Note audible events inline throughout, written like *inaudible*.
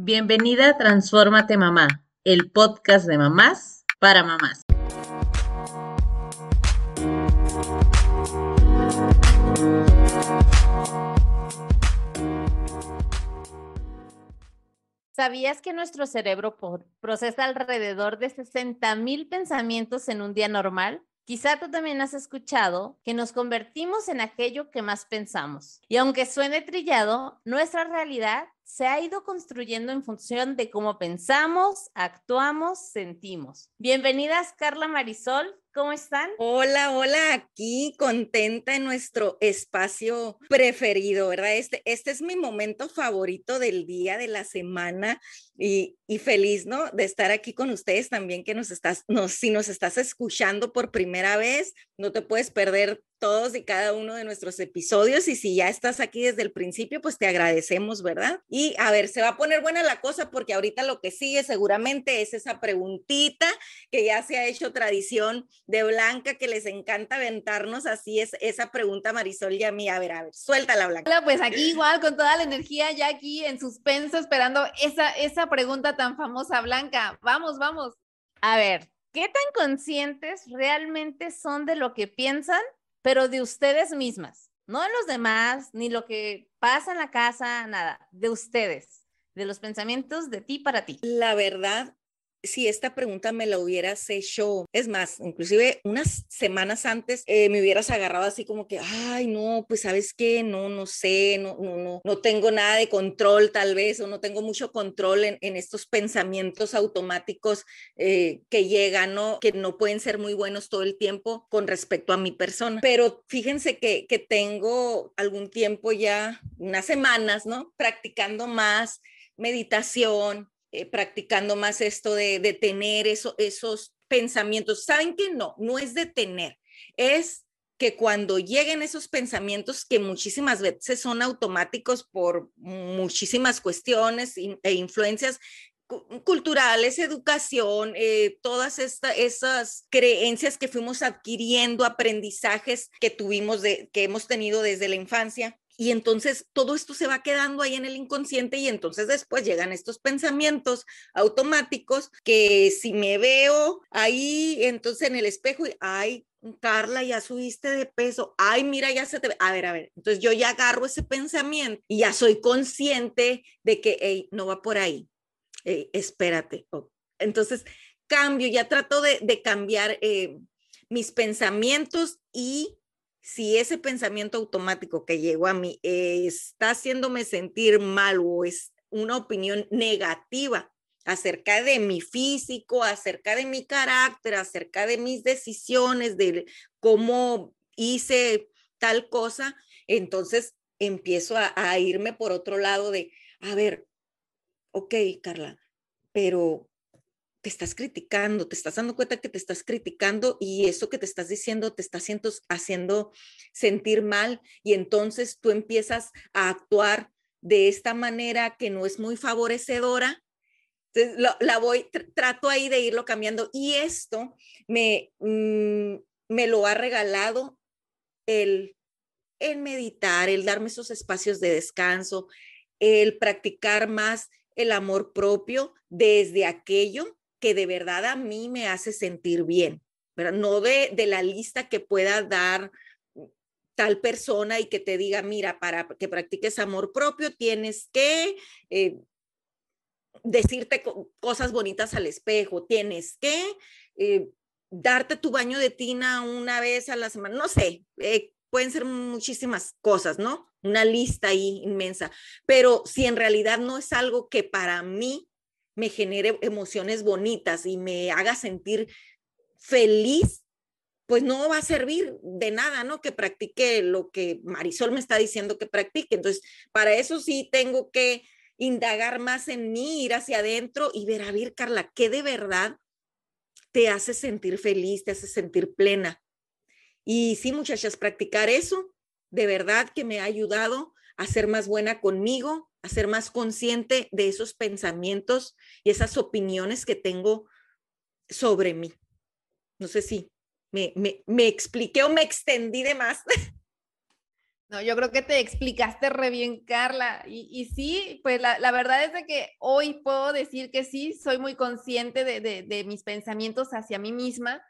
Bienvenida a Transfórmate Mamá, el podcast de mamás para mamás. ¿Sabías que nuestro cerebro procesa alrededor de 60 mil pensamientos en un día normal? Quizá tú también has escuchado que nos convertimos en aquello que más pensamos. Y aunque suene trillado, nuestra realidad se ha ido construyendo en función de cómo pensamos, actuamos, sentimos. Bienvenidas, Carla Marisol. ¿Cómo están? Hola, hola, aquí contenta en nuestro espacio preferido, ¿verdad? Este, este es mi momento favorito del día, de la semana y, feliz, ¿no? De estar aquí con ustedes también, que nos estás, nos, si nos estás escuchando por primera vez, no te puedes perder todos y cada uno de nuestros episodios y si ya estás aquí desde el principio, pues te agradecemos, ¿verdad? Y a ver, se va a poner buena la cosa porque ahorita lo que sigue seguramente es esa preguntita que ya se ha hecho tradición de Blanca, que les encanta aventarnos así es esa pregunta Marisol y a mí. A ver, a ver, suéltala Blanca. Hola, pues aquí igual con toda la energía ya aquí en suspenso esperando esa, esa pregunta tan famosa, Blanca. Vamos, vamos. A ver, ¿qué tan conscientes realmente son de lo que piensan pero de ustedes mismas, no de los demás, ni lo que pasa en la casa, nada, de ustedes, de los pensamientos de ti para ti. La verdad, si esta pregunta me la hubieras hecho, es más, inclusive unas semanas antes eh, me hubieras agarrado así como que, ay, no, pues sabes qué, no, no sé, no, no, no, no tengo nada de control tal vez, o no tengo mucho control en, estos pensamientos automáticos eh, que llegan, ¿no? Que no pueden ser muy buenos todo el tiempo con respecto a mi persona. Pero fíjense que tengo algún tiempo ya, unas semanas, ¿no? Practicando más meditación, eh, practicando más esto de, de tener eso, esos pensamientos. ¿Saben que no? No es de tener, es que cuando lleguen esos pensamientos que muchísimas veces son automáticos por muchísimas cuestiones e influencias culturales, educación, eh, todas esta, esas creencias que fuimos adquiriendo, aprendizajes que tuvimos, que hemos tenido desde la infancia, y entonces todo esto se va quedando ahí en el inconsciente y entonces después llegan estos pensamientos automáticos que si me veo ahí, entonces en el espejo y, ay, Carla, ya subiste de peso, ay, mira, ya se te a ver, a ver, entonces yo ya agarro ese pensamiento y ya soy consciente de que, no va por ahí, espérate. Entonces, cambio, ya trato de, de cambiar eh, mis pensamientos y si ese pensamiento automático que llegó a mí está haciéndome sentir mal o es una opinión negativa acerca de mi físico, acerca de mi carácter, acerca de mis decisiones, de cómo hice tal cosa, entonces empiezo a, irme por otro lado de, a ver, ok, Carla, pero te estás criticando, te estás dando cuenta que te estás criticando y eso que te estás diciendo te está haciendo, haciendo sentir mal y entonces tú empiezas a actuar de esta manera que no es muy favorecedora. Entonces, la voy, trato ahí de irlo cambiando y esto me, mm, me lo ha regalado el, el meditar, el darme esos espacios de descanso, el practicar más el amor propio desde aquello que de verdad a mí me hace sentir bien, ¿verdad? No de, de la lista que pueda dar tal persona y que te diga, mira, para que practiques amor propio tienes que eh, decirte cosas bonitas al espejo, tienes que eh, darte tu baño de tina una vez a la semana, no sé, eh, pueden ser muchísimas cosas, ¿no? Una lista ahí inmensa, pero si en realidad no es algo que para mí me genere emociones bonitas y me haga sentir feliz, pues no va a servir de nada, ¿no? Que practique lo que Marisol me está diciendo que practique. Entonces, para eso sí tengo que indagar más en mí, ir hacia adentro y ver, a ver, Carla, ¿qué de verdad te hace sentir feliz, te hace sentir plena? Y sí, muchachas, practicar eso de verdad que me ha ayudado a ser más buena conmigo, a ser más consciente de esos pensamientos y esas opiniones que tengo sobre mí. No sé si me, me, expliqué o me extendí de más. *laughs* No, yo creo que te explicaste re bien, Carla. Y, sí, pues la, la, verdad es de que hoy puedo decir que sí, soy muy consciente de, de, de mis pensamientos hacia mí misma,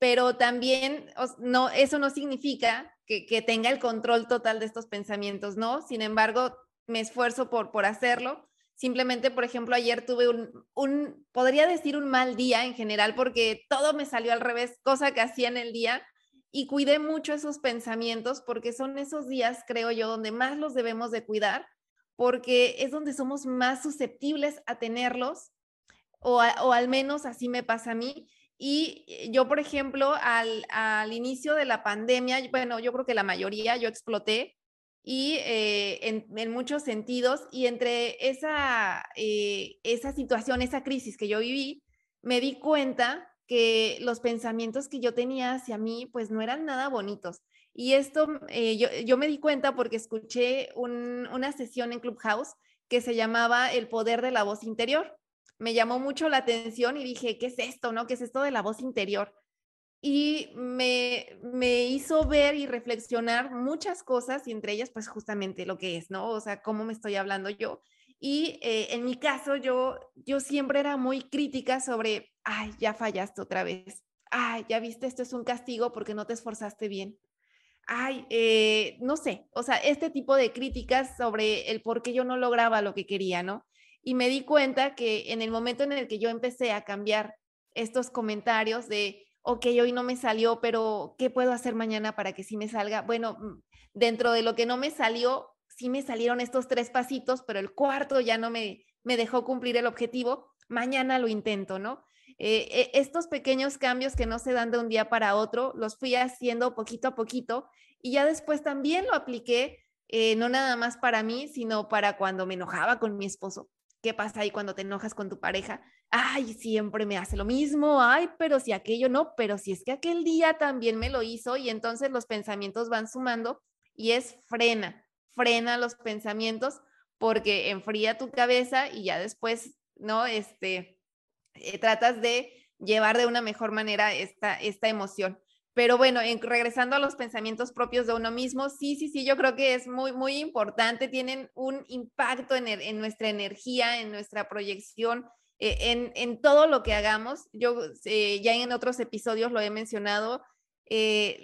pero también no, eso no significa que, que, tenga el control total de estos pensamientos, ¿no? Sin embargo, me esfuerzo por, por hacerlo. Simplemente, por ejemplo, ayer tuve un, un, podría decir un mal día en general, porque todo me salió al revés, cosa que hacía en el día y cuidé mucho esos pensamientos porque son esos días, creo yo, donde más los debemos de cuidar, porque es donde somos más susceptibles a tenerlos, o, o al menos así me pasa a mí. Y eh, yo, por ejemplo, al, al, inicio de la pandemia, bueno, yo creo que la mayoría, yo exploté y eh, en, muchos sentidos, y entre esa, eh, esa situación, esa crisis que yo viví, me di cuenta que los pensamientos que yo tenía hacia mí, pues no eran nada bonitos. Y esto eh, yo, yo, me di cuenta porque escuché un, una sesión en Clubhouse que se llamaba El poder de la voz interior. Me llamó mucho la atención y dije, ¿qué es esto? ¿No? ¿Qué es esto de la voz interior? Y me, me hizo ver y reflexionar muchas cosas y entre ellas, pues justamente lo que es, ¿no? O sea, cómo me estoy hablando yo. Y eh, en mi caso, yo, yo siempre era muy crítica sobre, ay, ya fallaste otra vez. Ay, ya viste, esto es un castigo porque no te esforzaste bien. Ay, eh, no sé, o sea, este tipo de críticas sobre el por qué yo no lograba lo que quería, ¿no? Y me di cuenta que en el momento en el que yo empecé a cambiar estos comentarios de, ok, hoy no me salió, pero ¿qué puedo hacer mañana para que sí me salga? Bueno, mm, dentro de lo que no me salió, sí me salieron estos tres pasitos, pero el cuarto ya no me, me dejó cumplir el objetivo, mañana lo intento, ¿no? Eh, eh, estos pequeños cambios que no se dan de un día para otro, los fui haciendo poquito a poquito y ya después también lo apliqué, eh, no nada más para mí, sino para cuando me enojaba con mi esposo. ¿Qué pasa ahí cuando te enojas con tu pareja? Ay, siempre me hace lo mismo, ay, pero si aquello no, pero si es que aquel día también me lo hizo y entonces los pensamientos van sumando y es frena, frena los pensamientos porque enfría tu cabeza y ya después, ¿no? Este, eh, tratas de llevar de una mejor manera esta, esta emoción. Pero bueno, en, regresando a los pensamientos propios de uno mismo, sí, sí, sí, yo creo que es muy, muy importante, tienen un impacto en, en nuestra energía, en nuestra proyección, eh, en, en, todo lo que hagamos. Yo eh, ya en otros episodios lo he mencionado,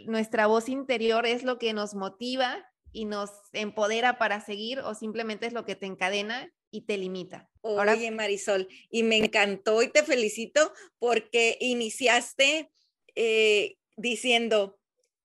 nuestra voz interior es lo que nos motiva, y nos empodera para seguir o simplemente es lo que te encadena y te limita. Oye, Marisol, y me encantó y te felicito porque iniciaste eh, diciendo,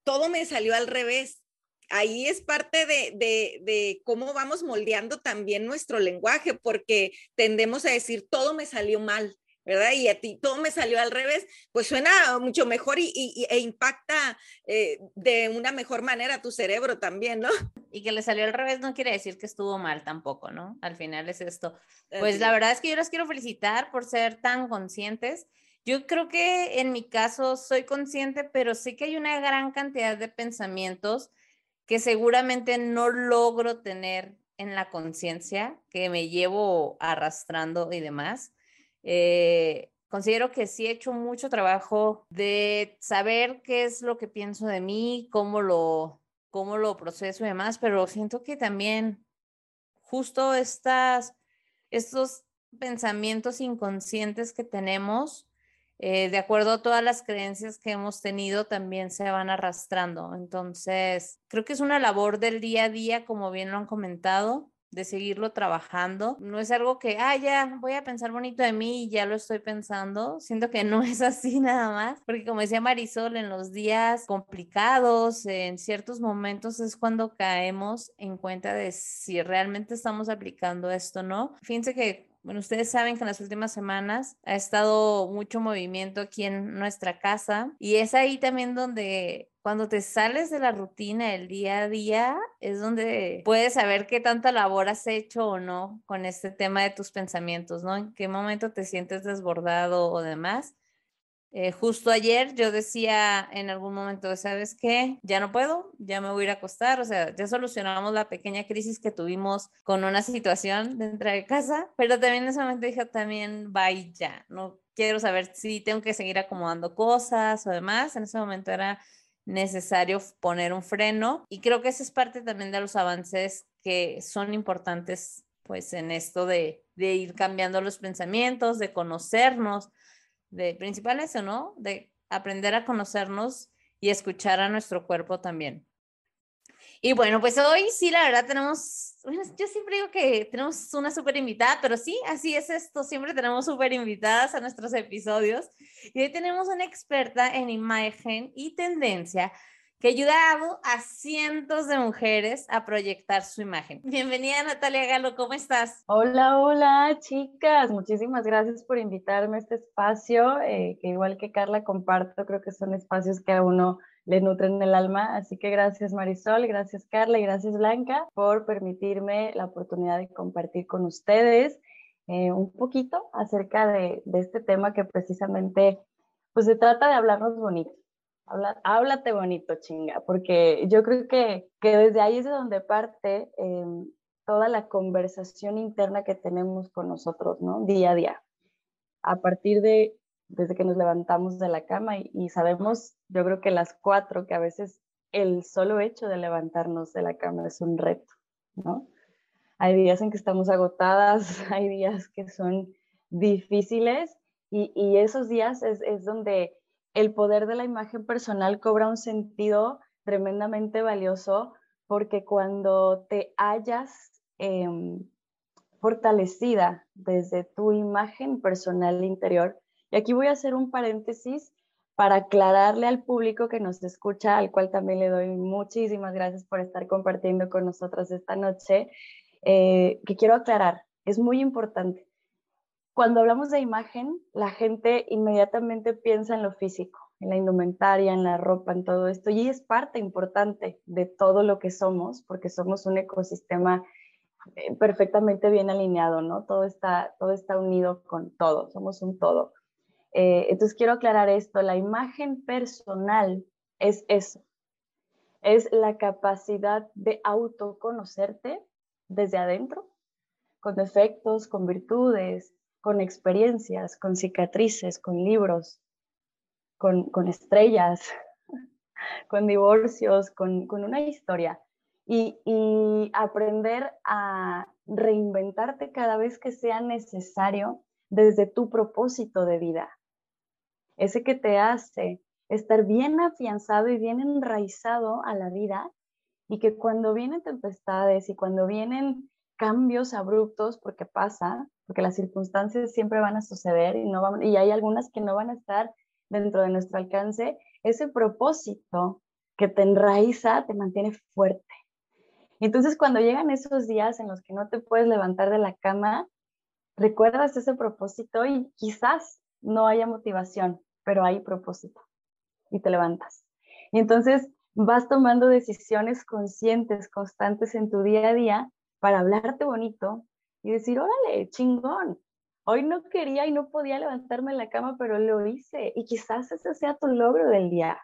todo me salió al revés. Ahí es parte de, de, de, cómo vamos moldeando también nuestro lenguaje, porque tendemos a decir, todo me salió mal. ¿verdad? Y a ti todo me salió al revés, pues suena mucho mejor y, e impacta eh, de una mejor manera tu cerebro también, ¿no? *laughs* Y que le salió al revés no quiere decir que estuvo mal tampoco, ¿no? Al final es esto. Pues la verdad es que yo les quiero felicitar por ser tan conscientes. Yo creo que en mi caso soy consciente, pero sé que hay una gran cantidad de pensamientos que seguramente no logro tener en la conciencia, que me llevo arrastrando y demás. Eh, considero que sí he hecho mucho trabajo de saber qué es lo que pienso de mí, cómo lo, cómo lo proceso y demás, pero siento que también justo estas, estos pensamientos inconscientes que tenemos, eh, de acuerdo a todas las creencias que hemos tenido, también se van arrastrando. Entonces, creo que es una labor del día a día, como bien lo han comentado, de seguirlo trabajando. No es algo que, ah, ya voy a pensar bonito de mí y ya lo estoy pensando. Siento que no *laughs* es así nada más, porque como decía Marisol, en los días complicados, en ciertos momentos es cuando caemos en cuenta de si realmente estamos aplicando esto, ¿no? Fíjense que bueno, ustedes saben que en las últimas semanas ha estado mucho movimiento aquí en nuestra casa y es ahí también donde cuando te sales de la rutina del día a día es donde puedes saber qué tanta labor has hecho o no con este tema de tus pensamientos, ¿no? En qué momento te sientes desbordado o demás. Eh, justo ayer yo decía en algún momento, ¿sabes qué? Ya no puedo, ya me voy a ir a acostar, o sea, ya solucionamos la pequeña crisis que tuvimos con una situación dentro de casa, pero también en ese momento dije, también vaya, ya, no quiero saber si tengo que seguir acomodando cosas o demás, en ese momento era necesario poner un freno y creo que esa es parte también de los avances que son importantes pues en esto de, de ir cambiando los pensamientos, de conocernos, de principal eso, ¿no? De aprender a conocernos y escuchar a nuestro cuerpo también. Y bueno, pues hoy sí, la verdad tenemos, bueno, yo siempre digo que tenemos una súper invitada, pero sí, así es esto, siempre tenemos súper invitadas a nuestros episodios. Y hoy tenemos una experta en imagen y tendencia que ha ayudado a cientos de mujeres a proyectar su imagen. Bienvenida Natalia Galo, ¿cómo estás? Hola, hola chicas, muchísimas gracias por invitarme a este espacio, eh, que igual que Carla comparto, creo que son espacios que a uno le nutren el alma. Así que gracias Marisol, gracias Carla y gracias Blanca por permitirme la oportunidad de compartir con ustedes eh, un poquito acerca de, este tema que precisamente pues se trata de hablarnos bonito. Habla, háblate bonito, chinga, porque yo creo que, que desde ahí es de donde parte eh, toda la conversación interna que tenemos con nosotros, ¿no? Día a día. A partir de desde que nos levantamos de la cama y, sabemos, yo creo que las cuatro, que a veces el solo hecho de levantarnos de la cama es un reto, ¿no? Hay días en que estamos agotadas, *laughs* hay días que son difíciles y, y esos días es, es, donde el poder de la imagen personal cobra un sentido tremendamente valioso porque cuando te hallas eh, fortalecida desde tu imagen personal interior, y aquí voy a hacer un paréntesis para aclararle al público que nos escucha, al cual también le doy muchísimas gracias por estar compartiendo con nosotros esta noche, eh, que quiero aclarar, es muy importante. Cuando hablamos de imagen, la gente inmediatamente piensa en lo físico, en la indumentaria, en la ropa, en todo esto, y es parte importante de todo lo que somos, porque somos un ecosistema eh, perfectamente bien alineado, ¿no? Todo está, todo está unido con todo, somos un todo. Eh, entonces quiero aclarar esto, la imagen personal es eso, es la capacidad de autoconocerte desde adentro, con defectos, con virtudes, con experiencias, con cicatrices, con libros, con, estrellas, *laughs* con divorcios, con, una historia. y, aprender a reinventarte cada vez que sea necesario desde tu propósito de vida ese que te hace estar bien afianzado y bien enraizado a la vida y que cuando vienen tempestades y cuando vienen cambios abruptos, porque pasa, porque las circunstancias siempre van a suceder y, no y hay algunas que no van a estar dentro de nuestro alcance, ese propósito que te enraiza te mantiene fuerte. Entonces, cuando llegan esos días en los que no te puedes levantar de la cama, recuerdas ese propósito y quizás no haya motivación, pero hay propósito y te levantas. Y entonces vas tomando decisiones conscientes, constantes en tu día a día para hablarte bonito y decir, órale, chingón. Hoy no quería y no podía levantarme en la cama, pero lo hice. Y quizás ese sea tu logro del día.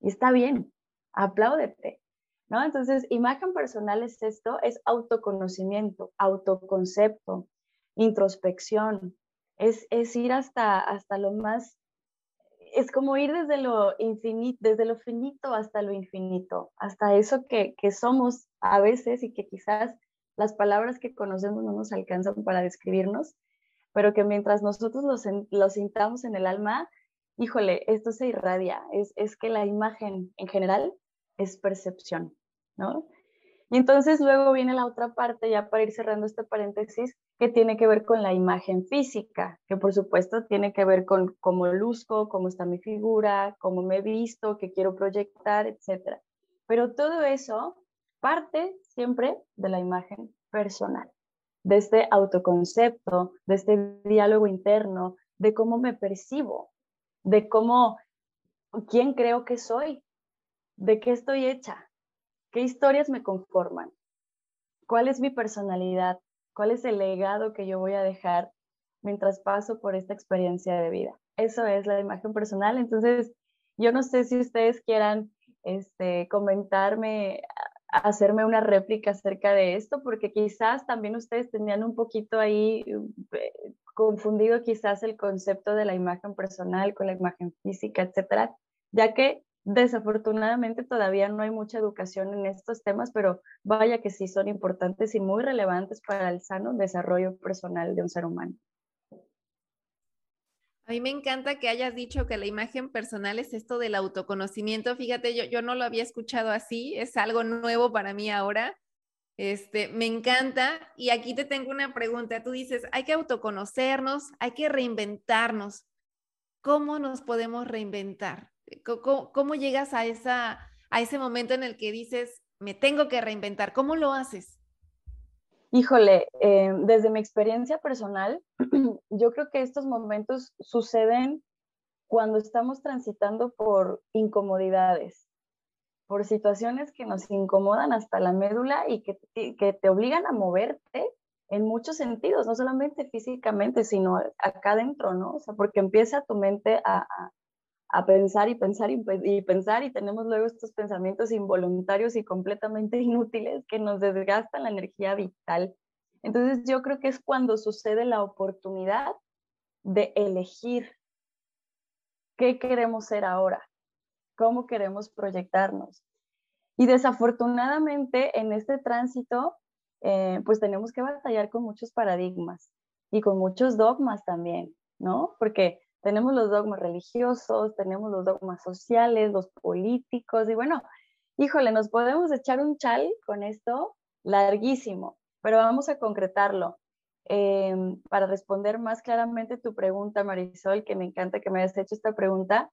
Y está bien, apláudete. ¿no? Entonces, imagen personal es esto, es autoconocimiento, autoconcepto, introspección, es, es ir hasta, hasta lo más es como ir desde lo infinito, desde lo finito hasta lo infinito, hasta eso que, que, somos a veces y que quizás las palabras que conocemos no nos alcanzan para describirnos, pero que mientras nosotros lo, sintamos en el alma, híjole, esto se irradia, es, es que la imagen en general es percepción, ¿no? Y entonces luego viene la otra parte, ya para ir cerrando este paréntesis, que tiene que ver con la imagen física, que por supuesto tiene que ver con cómo luzco, cómo está mi figura, cómo me he visto, qué quiero proyectar, etc. Pero todo eso parte siempre de la imagen personal, de este autoconcepto, de este diálogo interno, de cómo me percibo, de cómo, quién creo que soy, de qué estoy hecha, qué historias me conforman, cuál es mi personalidad, ¿Cuál es el legado que yo voy a dejar mientras paso por esta experiencia de vida? Eso es la imagen personal. Entonces, yo no sé si ustedes quieran este, comentarme, hacerme una réplica acerca de esto, porque quizás también ustedes tenían un poquito ahí eh, confundido quizás el concepto de la imagen personal con la imagen física, etcétera, ya que desafortunadamente todavía no hay mucha educación en estos temas, pero vaya que sí son importantes y muy relevantes para el sano desarrollo personal de un ser humano. A mí me encanta que hayas dicho que la imagen personal es esto del autoconocimiento. Fíjate, yo, yo no lo había escuchado así, es algo nuevo para mí ahora. Este, me encanta. Y aquí te tengo una pregunta. Tú dices, hay que autoconocernos, hay que reinventarnos. ¿Cómo nos podemos reinventar? ¿Cómo, llegas a, esa, a ese momento en el que dices, me tengo que reinventar? ¿Cómo lo haces? Híjole, eh, desde mi experiencia personal, *clears throat* yo creo que estos momentos suceden cuando estamos transitando por incomodidades, por situaciones que nos incomodan hasta la médula y que, te obligan a moverte en muchos sentidos, no solamente físicamente, sino acá adentro, ¿no? O sea, porque empieza tu mente a pensar y pensar y, pensar y tenemos luego estos pensamientos involuntarios y completamente *laughs* inútiles que nos desgastan la energía vital. Entonces yo creo que es cuando sucede la oportunidad de elegir qué queremos ser ahora, cómo queremos proyectarnos. Y desafortunadamente en este tránsito, eh, pues tenemos que batallar con muchos paradigmas y con muchos dogmas también, ¿no? Porque tenemos los dogmas religiosos, tenemos los dogmas sociales, los políticos, y bueno, híjole, nos podemos echar un chal con esto larguísimo, pero vamos a concretarlo. Em, para responder más claramente tu pregunta, Marisol, que me encanta que me hayas hecho esta pregunta,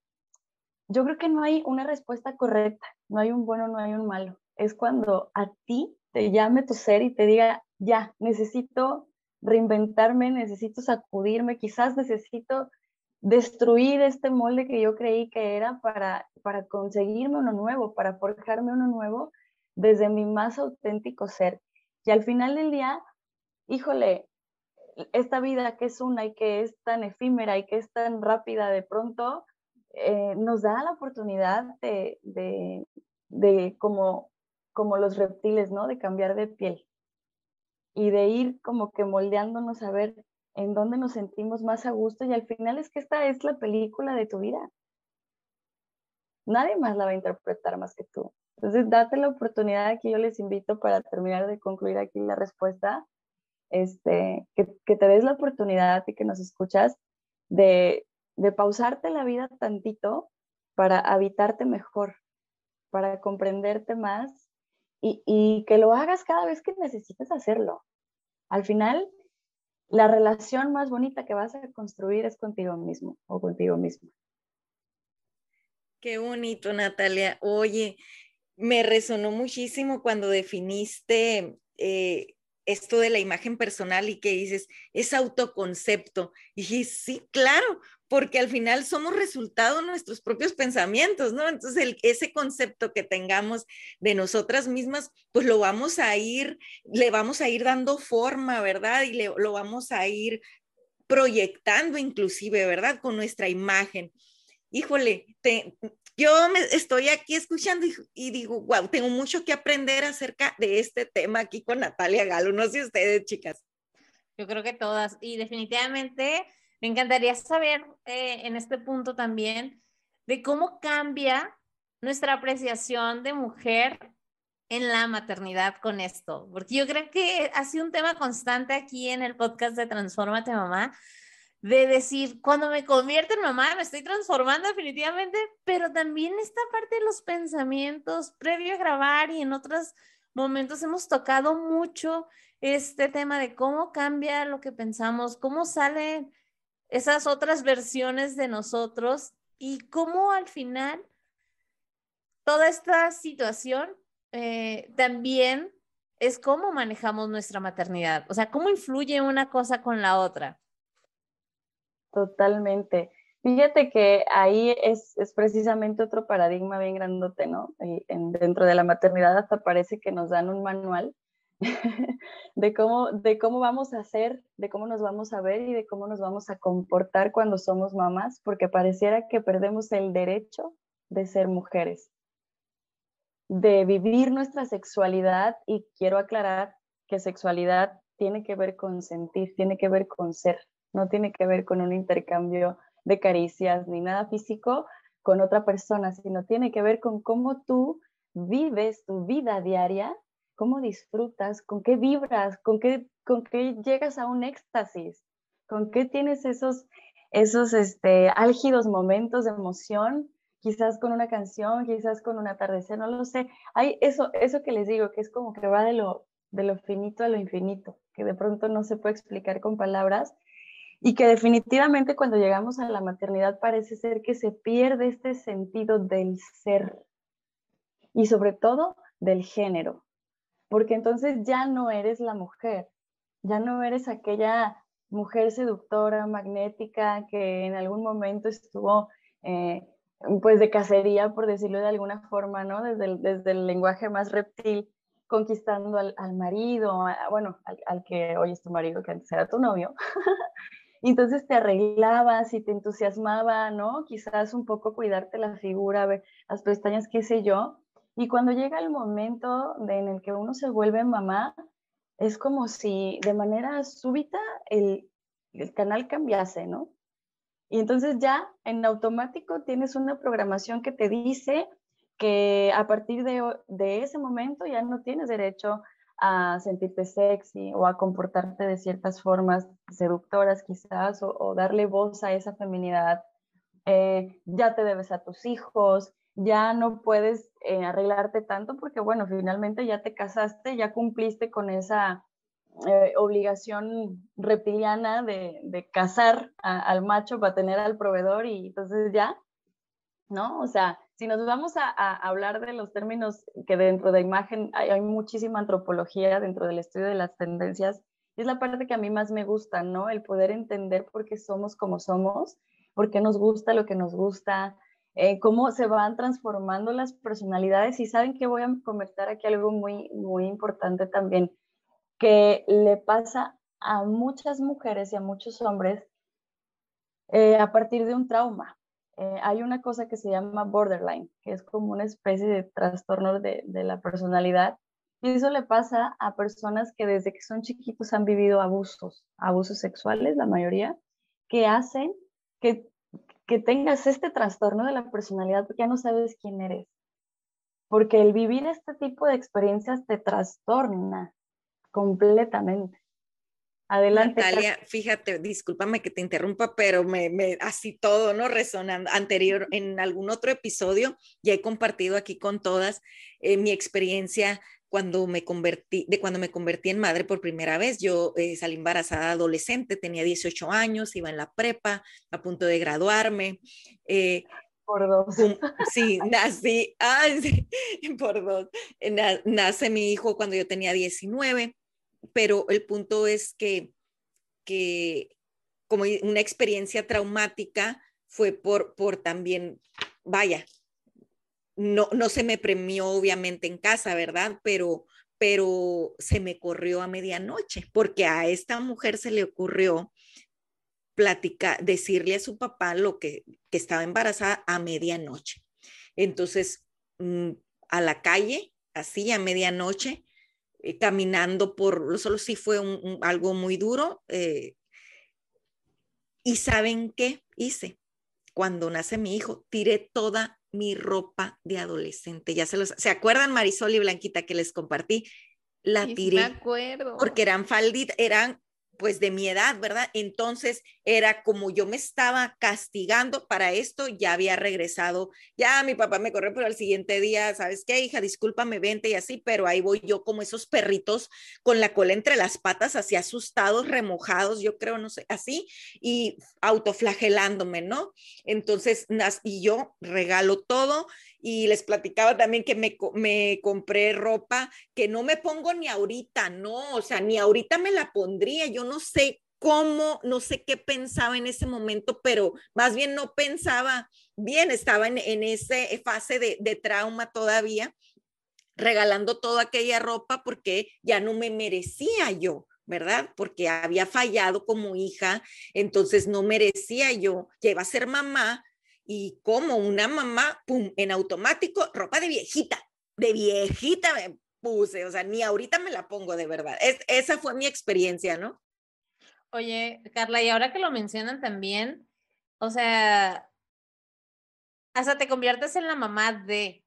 yo creo que no hay una respuesta correcta, no hay un bueno, no hay un malo. Es cuando a ti te llame tu ser y te diga, ya, necesito reinventarme, necesito sacudirme, quizás necesito destruir este molde que yo creí que era para, para conseguirme uno nuevo, para forjarme uno nuevo desde mi más auténtico ser. Y al final del día, híjole, esta vida que es una y que es tan efímera y que es tan rápida de pronto, eh, nos da la oportunidad de, de, de, como, como los reptiles, ¿no? De cambiar de piel y de ir como que moldeándonos a ver en dónde nos sentimos más a gusto y al final es que esta es la película de tu vida. Nadie más la va a interpretar más que tú. Entonces, date la oportunidad que yo les invito para terminar de concluir aquí la respuesta, este, que, que te des la oportunidad y que nos escuchas de, de pausarte la vida tantito para habitarte mejor, para comprenderte más y, y que lo hagas cada vez que necesites hacerlo. Al final, la relación más bonita que vas a construir es contigo mismo o contigo mismo. Qué bonito, Natalia. Oye, me resonó muchísimo cuando definiste eh, esto de la imagen personal y que dices, es autoconcepto. Y dije, sí, claro, porque al final somos resultado de nuestros propios pensamientos, ¿no? Entonces, ese concepto que tengamos de nosotras mismas, pues lo vamos a ir, le vamos a ir dando forma, ¿verdad? Y le, lo vamos a ir proyectando inclusive, ¿verdad? Con nuestra imagen. Híjole, yo me estoy aquí escuchando y, y, digo, wow, tengo mucho que aprender acerca de este tema aquí con Natalia Galo. No sé ustedes, chicas. Yo creo que todas. Y definitivamente me encantaría saber eh, en este punto también de cómo cambia nuestra apreciación de mujer en la maternidad con esto, porque yo creo que ha sido un tema constante aquí en el podcast de Transformate Mamá, de decir, cuando me convierto en mamá, me estoy transformando definitivamente, pero también esta parte de los pensamientos previo a grabar y en otros momentos hemos tocado mucho este tema de cómo cambia lo que pensamos, cómo sale esas otras versiones de nosotros y cómo al final toda esta situación eh, también es cómo manejamos nuestra maternidad, o sea, cómo influye una cosa con la otra. Totalmente. Fíjate que ahí es, es precisamente otro paradigma bien grandote, ¿no? dentro de la maternidad hasta parece que nos dan un manual *laughs* de, cómo, de cómo vamos a hacer, de cómo nos vamos a ver y de cómo nos vamos a comportar cuando somos mamás, porque pareciera que perdemos el derecho de ser mujeres, de vivir nuestra sexualidad y quiero aclarar que sexualidad tiene que ver con sentir, tiene que ver con ser, no tiene que ver con un intercambio de caricias ni nada físico, con otra persona, sino tiene que ver con cómo tú vives tu vida diaria, cómo disfrutas, con qué vibras, con qué, con qué llegas a un éxtasis, con qué tienes esos, esos este, álgidos momentos de emoción, quizás con una canción, quizás con un atardecer, no lo sé. Hay eso, eso que les digo, que es como que va de lo, de lo finito a lo infinito, que de pronto no se puede explicar con palabras, y que definitivamente cuando llegamos a la maternidad parece ser que se pierde este sentido del ser y sobre todo del género, porque entonces ya no eres la mujer, ya no eres aquella mujer seductora, magnética, que en algún momento estuvo eh, pues de cacería, por decirlo de alguna forma, ¿no? Desde el, lenguaje más reptil, conquistando al, marido, bueno, al, que hoy es tu marido, que antes era tu novio, *laughs* entonces te arreglabas y te entusiasmaba, ¿no? Quizás un poco cuidarte la figura, ver las pestañas, qué sé yo. Y cuando llega el momento en el que uno se vuelve mamá, es como si de manera súbita el, el canal cambiase, ¿no? Y entonces ya en automático tienes una programación que te dice que a partir de, de, ese momento ya no tienes derecho a sentirte sexy o a comportarte de ciertas formas seductoras quizás o, darle voz a esa feminidad. Eh, ya te debes a tus hijos, ya no puedes eh, arreglarte tanto porque bueno, finalmente ya te casaste, ya cumpliste con esa eh, obligación reptiliana de, de casar al macho para tener al proveedor y entonces ya, ¿no? O sea, si nos vamos a, hablar de los términos que dentro de imagen hay, muchísima antropología dentro del estudio de las tendencias, es la parte que a mí más me gusta, ¿no? El poder entender por qué somos como somos, por qué nos gusta lo que nos gusta, eh, cómo se van transformando las personalidades y saben que voy a comentar aquí algo muy, muy importante también, que le pasa a muchas mujeres y a muchos hombres eh, a partir de un trauma. Eh, hay una cosa que se llama borderline, que es como una especie de trastorno de, la personalidad. Y eso le pasa a personas que desde que son chiquitos han vivido abusos, abusos sexuales, la mayoría, que hacen que, que tengas este trastorno de la personalidad porque ya no sabes quién eres. Porque el vivir este tipo de experiencias te trastorna completamente. Adelante. Natalia, fíjate, discúlpame que te interrumpa, pero me, me, así todo, ¿no? Resonando. Anterior, en algún otro episodio, ya he compartido aquí con todas eh, mi experiencia cuando me convertí, de cuando me convertí en madre por primera vez. Yo eh, salí embarazada adolescente, tenía 18 años, iba en la prepa, a punto de graduarme. Eh, por dos. *laughs* Sí, nací, *laughs* por dos. nace mi hijo cuando yo tenía 19 pero el punto es que, que como una experiencia traumática fue por, por también, vaya, no, no se me premió obviamente en casa, ¿verdad? Pero, pero se me corrió a medianoche, porque a esta mujer se le ocurrió platicar, decirle a su papá lo que, que estaba embarazada a medianoche. Entonces, mm, a la calle, así a medianoche, eh, caminando por, solo sí fue algo muy duro. Eh, y saben qué hice cuando nace mi hijo, tiré toda mi ropa de adolescente. Ya se los, ¿se acuerdan Marisol y Blanquita que les compartí? La tiré. me acuerdo. Porque eran falditas, eran pues de mi edad, ¿verdad? Entonces era como yo me estaba castigando para esto, ya había regresado, ya mi papá me corrió, pero al siguiente día, ¿sabes qué, hija? Discúlpame, vente y así, pero ahí voy yo como esos perritos con la cola entre las patas, así asustados, remojados, yo creo, no sé, así, y autoflagelándome, ¿no? Entonces, y yo regalo todo y les platicaba también que me, me, compré ropa que no me pongo ni ahorita, no, o sea, ni ahorita me la pondría, yo no sé cómo, no sé qué pensaba en ese momento, pero más bien no pensaba bien, estaba en, en esa fase de, de trauma todavía, regalando toda aquella ropa porque ya no me merecía yo. ¿verdad? Porque había fallado como hija, entonces no merecía yo, que iba a ser mamá, y como una mamá, pum, en automático, ropa de viejita, de viejita me puse, o sea, ni ahorita me la pongo de verdad. Es, esa fue mi experiencia, ¿no? Oye, Carla, y ahora que lo mencionan también, o sea, hasta te conviertes en la mamá de,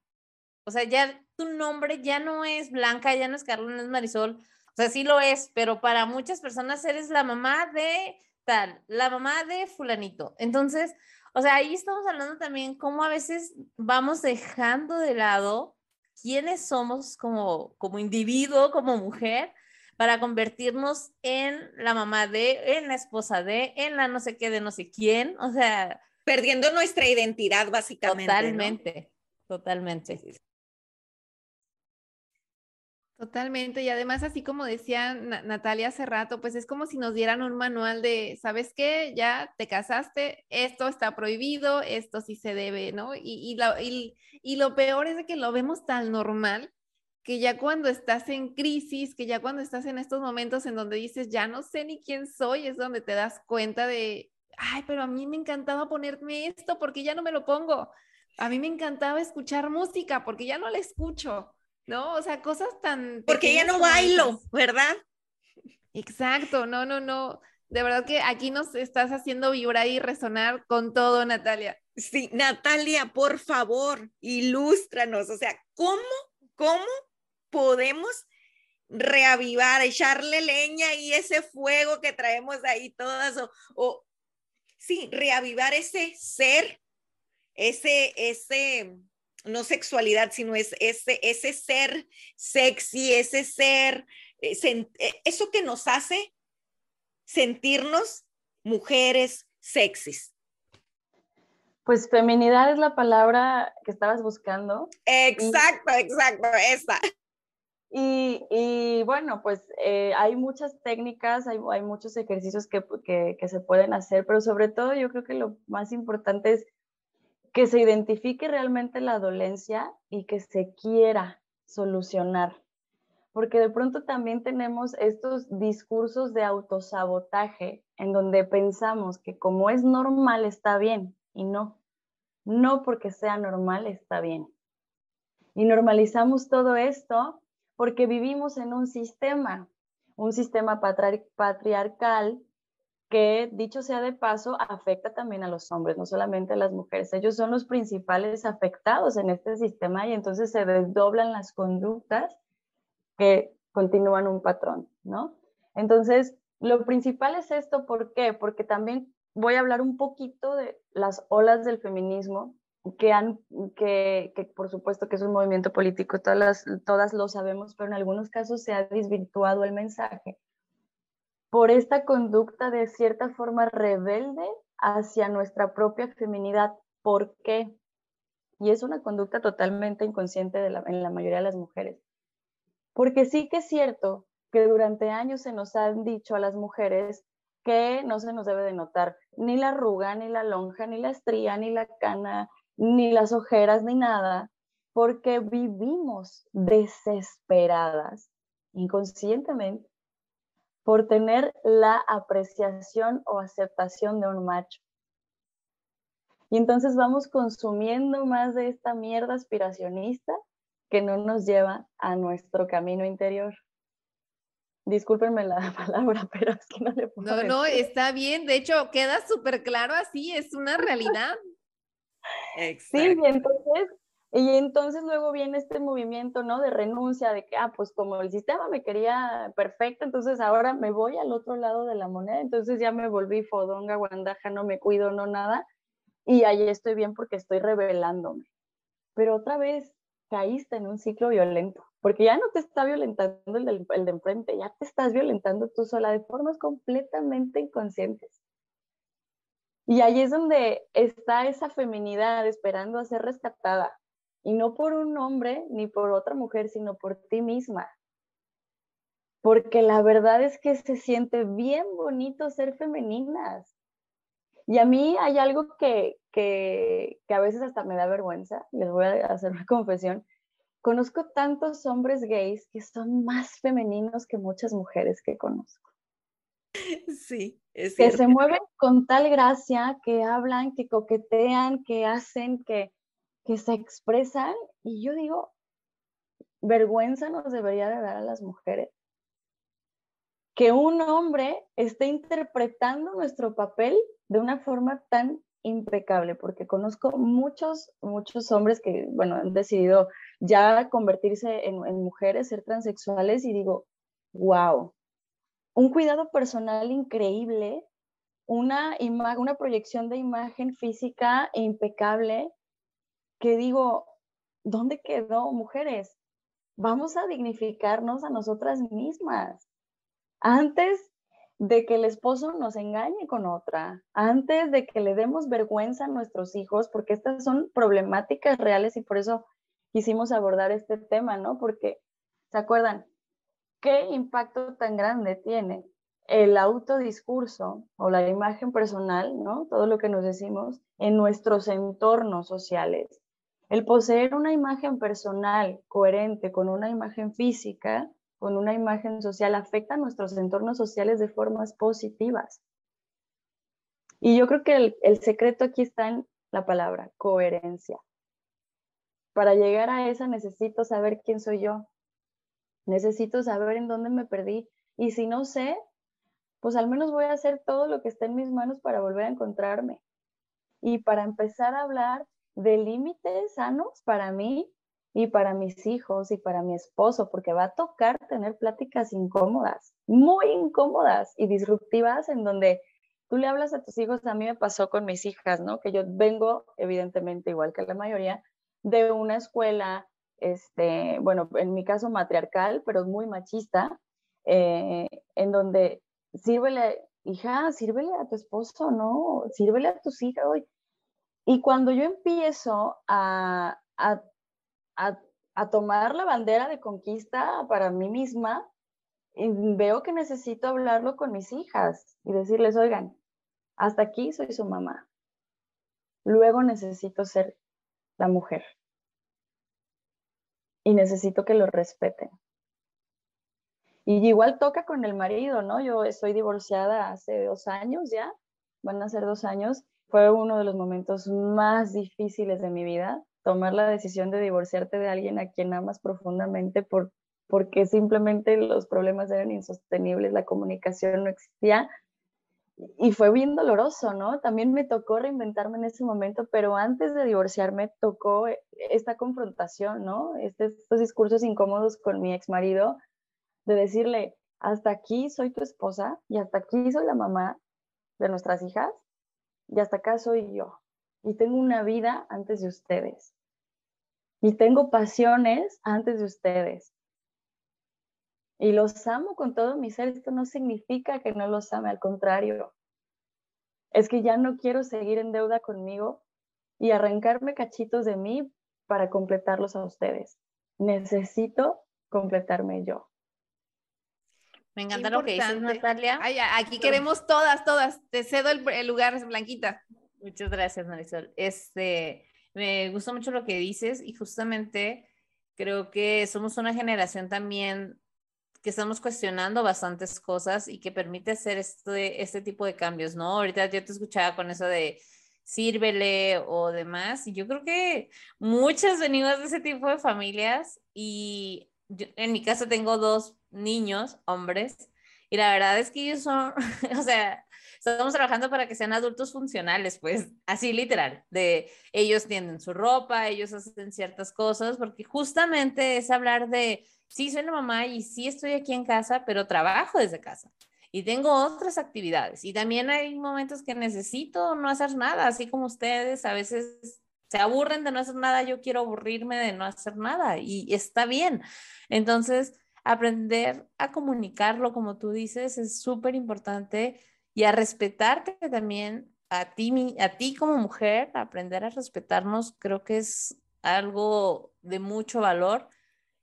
o sea, ya tu nombre ya no es Blanca, ya no es Carlos, no es Marisol, o sea, sí lo es, pero para muchas personas eres la mamá de tal, la mamá de fulanito. Entonces, o sea, ahí estamos hablando también cómo a veces vamos dejando de lado quiénes somos como, como individuo, como mujer, para convertirnos en la mamá de, en la esposa de, en la no sé qué de no sé quién, o sea... Perdiendo nuestra identidad, básicamente. Totalmente, totalmente. Totalmente, y además así como decía Natalia hace rato, pues es como si nos dieran un manual de, ¿sabes qué? Ya te casaste, esto está prohibido, esto sí se debe, ¿no? Y, y, lo, y, lo peor es que lo vemos tan normal que ya cuando estás en crisis, que ya cuando estás en estos momentos en donde dices, ya no sé ni quién soy, es donde te das cuenta de, ay, pero a mí me encantaba ponerme esto porque ya no me lo pongo. A mí me encantaba escuchar música porque ya no la escucho. ¿No? O sea, cosas tan... Porque ya no bailo, ¿verdad? Exacto, no, no, no. De verdad que aquí nos estás haciendo vibrar y resonar con todo, Natalia. Sí, Natalia, por favor, ilústranos. O sea, ¿cómo, cómo podemos reavivar, echarle leña y ese fuego que traemos ahí todas? O, o sí, reavivar ese ser, ese, ese, no sexualidad, sino es ese, ese ser sexy, ese ser, eh, eh, eso que nos hace sentirnos mujeres sexys. Pues feminidad es la palabra que estabas buscando. Exacto, exacto, esa. Y, bueno, pues eh, hay muchas técnicas, hay, hay muchos ejercicios que, que, se pueden hacer, pero sobre todo yo creo que lo más importante es que se identifique realmente la dolencia y que se quiera solucionar. Porque de pronto también tenemos estos discursos de autosabotaje en donde pensamos que como es normal está bien y no, no porque sea normal está bien. Y normalizamos todo esto porque vivimos en un sistema, un sistema patriarcal que dicho sea de paso, afecta también a los hombres, no solamente a las mujeres. Ellos son los principales afectados en este sistema y entonces se desdoblan las conductas que continúan un patrón, ¿no? Entonces, lo principal es esto, ¿por qué? Porque también voy a hablar un poquito de las olas del feminismo que han, que, que por supuesto que es un movimiento político, todas, las, todas lo sabemos, pero en algunos casos se ha desvirtuado el mensaje por esta conducta de cierta forma rebelde hacia nuestra propia feminidad. ¿Por qué? Y es una conducta totalmente inconsciente en la mayoría de las mujeres. Porque sí que es cierto que durante años se nos han dicho a las mujeres que no se nos debe de notar ni la arruga, ni la lonja, ni la estría, ni la cana, ni las ojeras, ni nada, porque vivimos desesperadas inconscientemente por tener la apreciación o aceptación de un macho. Y entonces vamos consumiendo más de esta mierda aspiracionista que no nos lleva a nuestro camino interior. Discúlpenme la *laughs* palabra, pero es que no le puedo. No, no, está bien. De hecho, queda súper claro así, es una realidad. Sí, y entonces y entonces luego viene este movimiento, ¿no? De renuncia, de que, ah, pues como el sistema me quería perfecta, entonces ahora me voy al otro lado de la moneda, entonces ya me volví fodonga, guandaja, no me cuido, no nada, y ahí estoy bien porque estoy revelándome. Pero otra vez caíste en un ciclo violento, porque ya no te está violentando el, del, el de enfrente, ya te estás violentando tú sola de formas completamente inconscientes. Y ahí es donde está esa feminidad esperando a ser rescatada, y no por un hombre ni por otra mujer, sino por ti misma. Porque la verdad es que se siente bien bonito ser femeninas. Y a mí hay algo que, que, que a veces hasta me da vergüenza, les voy a hacer una *laughs* confesión. Conozco tantos hombres gays que son más femeninos que muchas mujeres que conozco. Sí, es Que se mueven con tal gracia, que hablan, que coquetean, que hacen, que, que se expresan y yo digo, vergüenza nos debería de dar a las mujeres. Que un hombre esté interpretando nuestro papel de una forma tan impecable, porque conozco muchos, muchos hombres que, bueno, han decidido ya convertirse en, mujeres, ser transexuales, y digo, wow, un cuidado personal increíble, una, una proyección de imagen física impecable, que digo, ¿dónde quedó, mujeres? Vamos a dignificarnos a nosotras mismas. Antes de que el esposo nos engañe con otra, antes de que le demos vergüenza a nuestros hijos, porque estas son problemáticas reales y por eso quisimos abordar este tema, ¿no? Porque, ¿se acuerdan? ¿Qué impacto tan grande tiene el autodiscurso o la imagen personal, ¿no? Todo lo que nos decimos en nuestros entornos sociales. El poseer una imagen personal coherente con una imagen física con una imagen social afecta a nuestros entornos sociales de formas positivas. Y yo creo que el, secreto aquí está en la palabra, coherencia. Para llegar a esa necesito saber quién soy yo. Necesito saber en dónde me perdí. Y si no sé, pues al menos voy a hacer todo lo que está en mis manos para volver a encontrarme. Y para empezar a hablar de límites sanos para mí y para mis hijos y para mi esposo, porque va a tocar tener pláticas incómodas, muy incómodas y disruptivas en donde tú le hablas a tus hijos, a mí me pasó con mis hijas, ¿no? Que yo vengo, evidentemente, igual que la mayoría, de una escuela, este, bueno, en mi caso matriarcal, pero muy machista, eh, en donde sírvele, hija, sírvele a tu esposo, ¿no? Sírvele a tus hijas hoy. Y cuando yo empiezo a, a a, tomar la bandera de conquista para mí misma, veo que necesito hablarlo con mis hijas y decirles, oigan, hasta aquí soy su mamá. Luego necesito ser la mujer. Y necesito que lo respeten. Y igual toca con el marido, ¿no? Yo estoy divorciada hace dos años ya, van a ser dos años. Fue uno de los momentos más difíciles de mi vida tomar la decisión de divorciarte de alguien a quien amas profundamente por, porque simplemente los problemas eran insostenibles, la comunicación no existía. Y fue bien doloroso, ¿no? También me tocó reinventarme en ese momento, pero antes de divorciarme tocó esta confrontación, ¿no? Este, estos discursos incómodos con mi ex marido, de decirle, hasta aquí soy tu esposa y hasta aquí soy la mamá de nuestras hijas y hasta acá soy yo. Y tengo una vida antes de ustedes y tengo pasiones antes de ustedes. Y los amo con todo mi ser. Esto no significa que no los ame, al contrario. Es que ya no quiero seguir en deuda conmigo y arrancarme cachitos de mí para completarlos a ustedes. Necesito completarme yo. Me encanta lo que dices, Natalia. aquí queremos todas, todas. Te cedo el, el lugar, Blanquita. Muchas gracias, Marisol. Este, me gusta mucho lo que dices y justamente creo que somos una generación también que estamos cuestionando bastantes cosas y que permite hacer este, este tipo de cambios, ¿no? Ahorita yo te escuchaba con eso de sírvele o demás, y yo creo que muchas venimos de ese tipo de familias y en mi caso tengo dos niños, hombres, y la verdad es que ellos son, *laughs* o sea, estamos trabajando para que sean adultos funcionales, pues así literal, de ellos tienden su ropa, ellos hacen ciertas cosas, porque justamente es hablar de, sí, soy la mamá y sí estoy aquí en casa, pero trabajo desde casa y tengo otras actividades y también hay momentos que necesito no hacer nada, así como ustedes a veces se aburren de no hacer nada, yo quiero aburrirme de no hacer nada y está bien. Entonces, aprender a comunicarlo, como tú dices, es súper importante y a respetarte también a ti, a ti como mujer, aprender a respetarnos, creo que es algo de mucho valor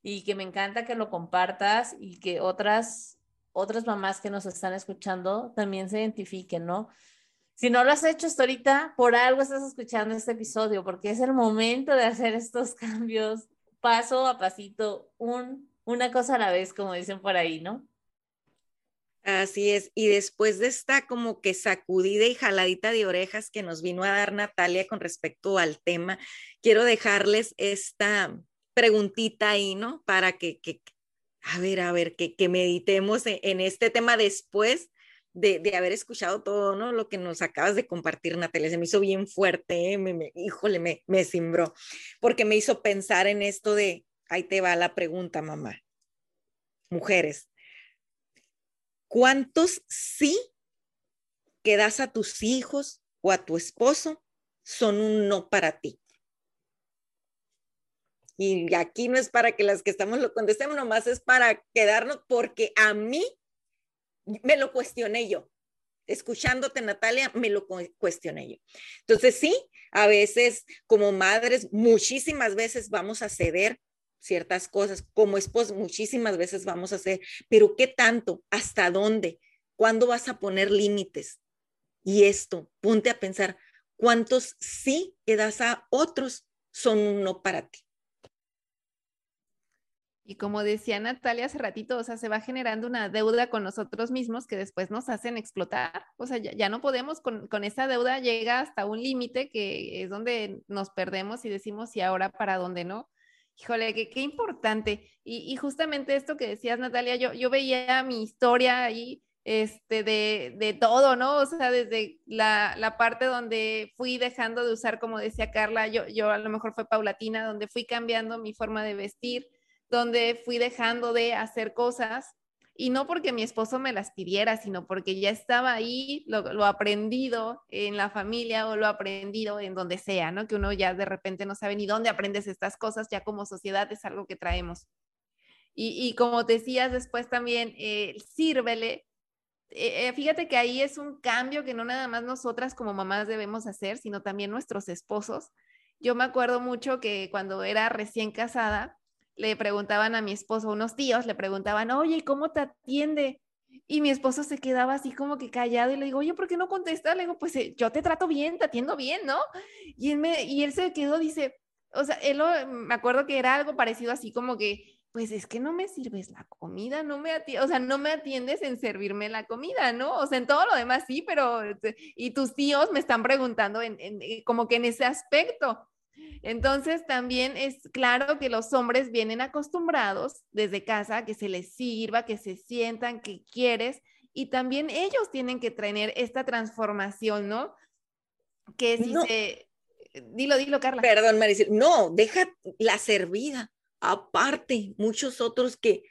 y que me encanta que lo compartas y que otras otras mamás que nos están escuchando también se identifiquen, ¿no? Si no lo has hecho hasta ahorita, por algo estás escuchando este episodio, porque es el momento de hacer estos *laughs* cambios paso a pasito, un, una cosa a la vez, como dicen por ahí, ¿no? Así es, y después de esta como que sacudida y jaladita de orejas que nos vino a dar Natalia con respecto al tema, quiero dejarles esta preguntita ahí, ¿no? Para que, a ver, a ver, que, meditemos en, este tema después de, de, haber escuchado todo, ¿no? Lo que nos acabas de compartir, Natalia, se me hizo bien fuerte, ¿eh? me, me, híjole, me, me cimbró, porque me hizo pensar en esto de, ahí te va la pregunta, mamá. Mujeres, ¿cuántos sí que das a tus hijos o a tu esposo son un no para ti? Y aquí no es para que las que estamos lo contestemos, nomás es para quedarnos, porque a mí me lo cuestioné yo. Escuchándote, Natalia, me lo cuestioné yo. Entonces, sí, a veces como madres, muchísimas veces vamos a ceder ciertas cosas, como esposos, muchísimas veces vamos a hacer, pero ¿qué tanto? ¿Hasta dónde? ¿Cuándo vas a poner límites? Y esto, ponte a pensar, ¿cuántos sí que das a otros son no para ti? Y como decía Natalia hace ratito, o sea, se va generando una deuda con nosotros mismos que después nos hacen explotar. O sea, ya, no podemos con, con, esa deuda, llega hasta un límite que es donde nos perdemos y decimos, ¿y ahora para dónde no? Híjole, qué, importante. Y, y, justamente esto que decías, Natalia, yo, yo veía mi historia ahí este, de, de todo, ¿no? O sea, desde la, la, parte donde fui dejando de usar, como decía Carla, yo, yo a lo mejor fue paulatina, donde fui cambiando mi forma de vestir, donde fui dejando de hacer cosas y no porque mi esposo me las pidiera, sino porque ya estaba ahí, lo, aprendido en la familia o lo aprendido en donde sea, ¿no? Que uno ya de repente no sabe ni dónde aprendes estas cosas, ya como sociedad es algo que traemos. Y, y como decías después también, eh, sírvele. Eh, eh, fíjate que ahí es un cambio que no nada más nosotras como mamás debemos hacer, sino también nuestros esposos. Yo me acuerdo mucho que cuando era recién casada, le preguntaban a mi esposo, unos tíos le preguntaban, oye, ¿cómo te atiende? Y mi esposo se quedaba así como que callado y le digo, oye, ¿por qué no contestas? Le digo, pues eh, yo te trato bien, te atiendo bien, ¿no? Y él, me, y él se quedó, dice, o sea, él me acuerdo que era algo parecido así como que, pues es que no me sirves la comida, no me atiendes, o sea, no me atiendes en servirme la comida, ¿no? O sea, en todo lo demás sí, pero, este, y tus tíos me están preguntando en, eh, como que en ese aspecto. Entonces, también es claro que los hombres vienen acostumbrados desde casa que se les sirva, que se sientan, que quieres, y también ellos tienen que tener esta transformación, ¿no? Que si se... Dilo, dilo, Carla. Perdón, Maricel. No, deja la servida. Aparte, muchos otros que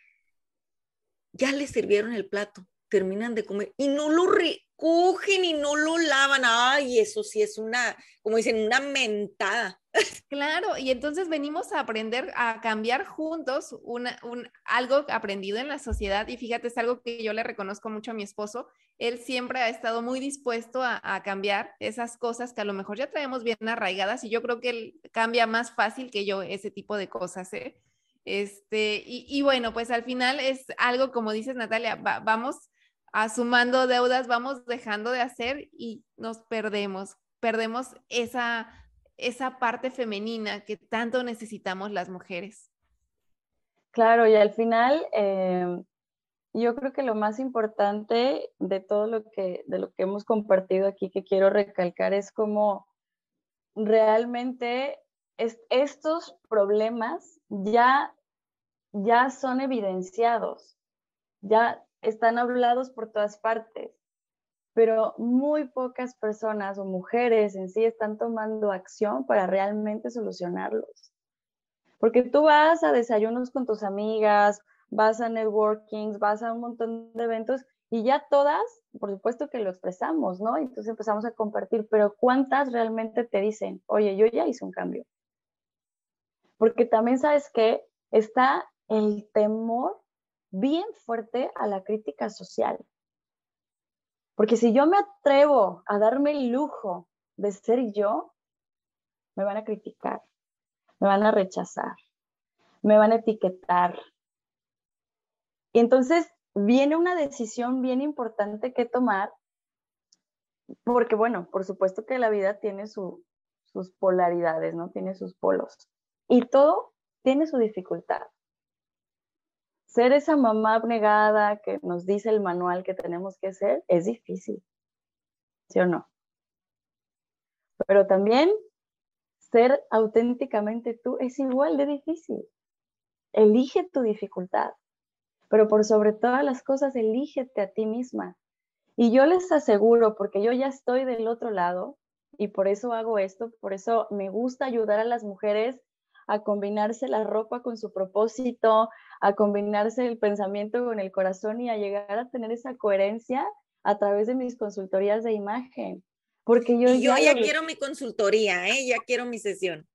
ya les sirvieron el plato, terminan de comer y no lo recogen y no lo lavan. Ay, eso sí es una, como dicen, una mentada. *laughs* Claro, y entonces venimos a aprender a cambiar juntos un, algo aprendido en la sociedad y fíjate, es algo que yo le reconozco mucho a mi esposo. Él siempre ha estado muy dispuesto a, cambiar esas cosas que a lo mejor ya traemos bien arraigadas y yo creo que él cambia más fácil que yo ese tipo de cosas. ¿eh? Este, y, y, bueno, pues al final es algo, como dices Natalia, va, vamos asumando deudas, vamos dejando de hacer y nos perdemos, perdemos esa esa parte femenina que tanto necesitamos las mujeres. Claro, y al final, eh, yo creo que lo más importante de todo lo que, de lo que hemos compartido aquí, que quiero recalcar, es como realmente estos problemas ya, ya son evidenciados, ya están hablados por todas partes pero muy pocas personas o mujeres en sí están tomando acción para realmente solucionarlos. Porque tú vas a desayunos con tus amigas, vas a networkings, vas a un montón de eventos y ya todas, por supuesto que lo expresamos, ¿no? Entonces empezamos a compartir, pero ¿cuántas realmente te dicen, oye, yo ya hice un cambio? Porque también sabes que está el temor bien fuerte a la crítica social. Porque si yo me atrevo a darme el lujo de ser yo, me van a criticar, me van a rechazar, me van a etiquetar. Y entonces viene una decisión bien importante que tomar, porque bueno, por supuesto que la vida tiene sus polaridades, ¿no? Tiene sus polos. Y todo tiene su dificultad ser esa mamá abnegada que nos dice el manual que tenemos que ser es difícil, ¿sí o no? Pero también ser auténticamente tú es igual de difícil. Elige tu dificultad, pero por sobre todas las cosas, elígete a ti misma Y yo les aseguro, porque yo ya estoy del otro lado y por eso hago esto, por eso me gusta ayudar a las mujeres a combinarse la ropa con su propósito, a combinarse el pensamiento con el corazón y a llegar a tener esa coherencia a través de mis consultorías de imagen. Porque yo, yo ya, quiero mi consultoría, ¿eh? ya quiero mi sesión.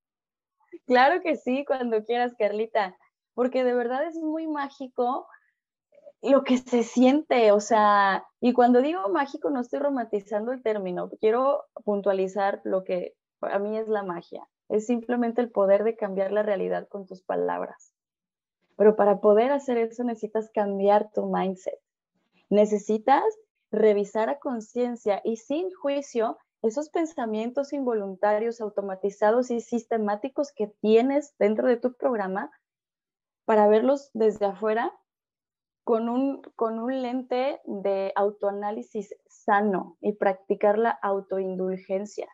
Claro que sí, cuando quieras, Carlita, porque de verdad es muy mágico lo que se siente, o sea, y cuando digo mágico no estoy romantizando el término, quiero puntualizar lo que para mí es la magia, es simplemente el poder de cambiar la realidad con tus palabras. Pero para poder hacer eso necesitas cambiar tu mindset. Necesitas revisar a conciencia y sin juicio esos pensamientos involuntarios, automatizados y sistemáticos que tienes dentro de tu programa para verlos desde afuera con un, con un lente de autoanálisis sano y practicar la autoindulgencia.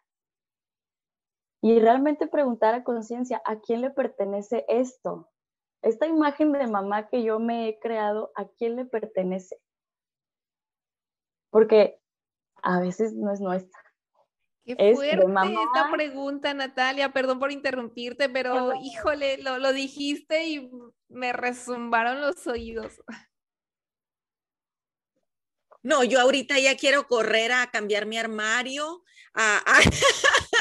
Y realmente preguntar a conciencia, ¿a quién le pertenece esto? Esta imagen de mamá que yo me he creado, ¿a quién le pertenece? Porque a veces no es nuestra. Qué fuerte esta pregunta, Natalia. Perdón por interrumpirte, pero híjole, lo, lo dijiste y me resumbaron los oídos. No, yo ahorita ya quiero correr a cambiar mi armario. *laughs*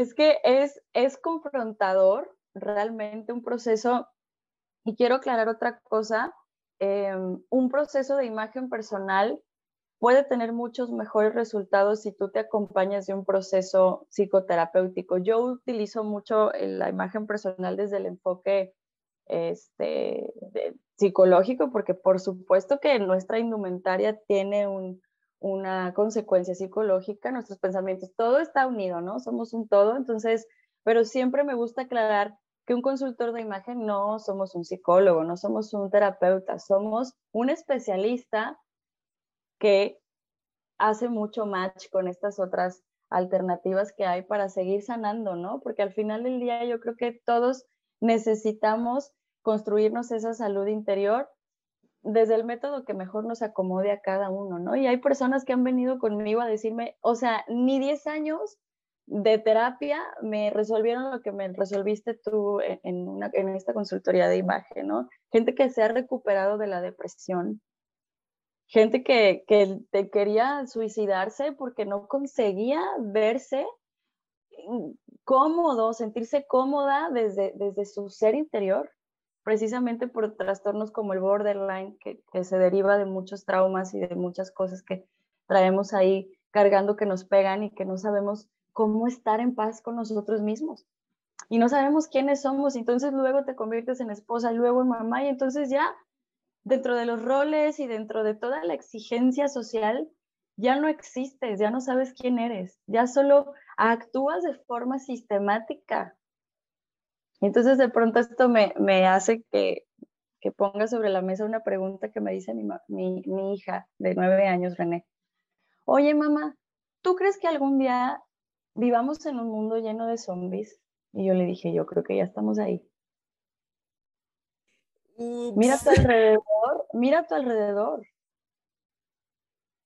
es que es, es confrontador realmente un proceso. Y quiero aclarar otra cosa Em, un proceso de imagen personal puede tener muchos mejores resultados si tú te acompañas de un proceso psicoterapéutico. Yo utilizo mucho la imagen personal desde el enfoque este, psicológico, porque por supuesto que nuestra indumentaria tiene una consecuencia psicológica, nuestros pensamientos, todo está unido, ¿no? Somos un todo, entonces, pero siempre me gusta aclarar que un consultor de imagen no somos un psicólogo, no somos un terapeuta, somos un especialista que hace mucho match con estas otras alternativas que hay para seguir sanando, ¿no? Porque al final del día yo creo que todos necesitamos construirnos esa salud interior desde el método que mejor nos acomode a cada uno, ¿no? Y hay personas que han venido conmigo a decirme, o sea, ni 10 años de terapia me resolvieron lo que me resolviste tú en, una, en esta consultoría de imagen, ¿no? Gente que se ha recuperado de la depresión, gente que, que te quería suicidarse porque no conseguía verse cómodo, sentirse cómoda desde, desde su ser interior, precisamente por trastornos como el borderline, que, se deriva de muchos traumas y de muchas cosas que traemos ahí cargando que nos pegan y que no sabemos cómo estar en paz con nosotros mismos. Y no sabemos quiénes somos, entonces luego te conviertes en esposa, luego en mamá, y entonces ya dentro de los roles y dentro de toda la exigencia social, ya no existes, ya no sabes quién eres, ya solo actúas de forma sistemática. Entonces de pronto esto me, me hace que, que, ponga sobre la mesa una pregunta que me dice mi, mi, mi hija de nueve años, René. Oye, mamá, ¿tú crees que algún día vivamos en un mundo lleno de zombies. Y yo le dije, yo creo que ya estamos ahí. Mira a tu *laughs* alrededor, mira a tu alrededor.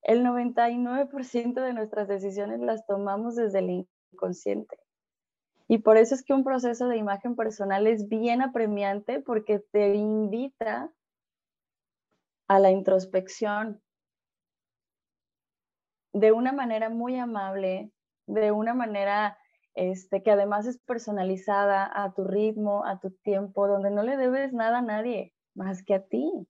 El 99% de nuestras decisiones las tomamos desde el inconsciente. Y por eso es que un proceso de imagen personal es bien apremiante porque te invita a la introspección de una manera muy amable, de una manera este, que además es personalizada a tu ritmo, a tu tiempo, donde no le debes nada a nadie más que a ti.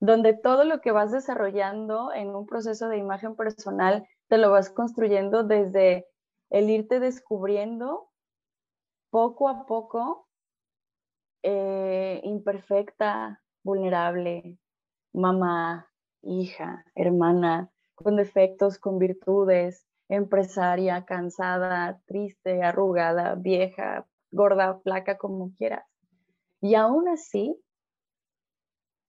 Donde todo lo que vas desarrollando en un proceso de imagen personal te lo vas construyendo desde el irte descubriendo poco a poco, eh, imperfecta, vulnerable, mamá, hija, hermana, con defectos, con virtudes, empresaria, cansada, triste, arrugada, vieja, gorda, flaca, como quieras. Y aún así,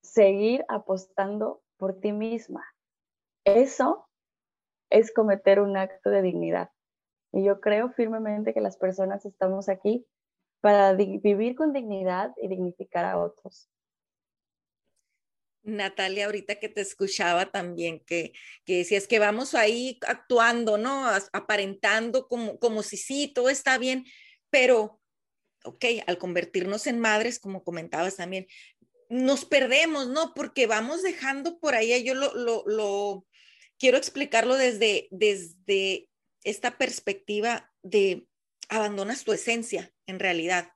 seguir apostando por ti misma. Eso es cometer un acto de dignidad. Y yo creo firmemente que las personas estamos aquí para vivir con dignidad y dignificar a otros. Natalia, ahorita que te escuchaba también, que, que decías que vamos ahí actuando, ¿no? Aparentando como, como si sí, todo está bien, pero, ok, al convertirnos en madres, como comentabas también, nos perdemos, ¿no? Porque vamos dejando por ahí, yo lo, lo, lo quiero explicarlo desde, desde esta perspectiva de abandonas tu esencia, en realidad.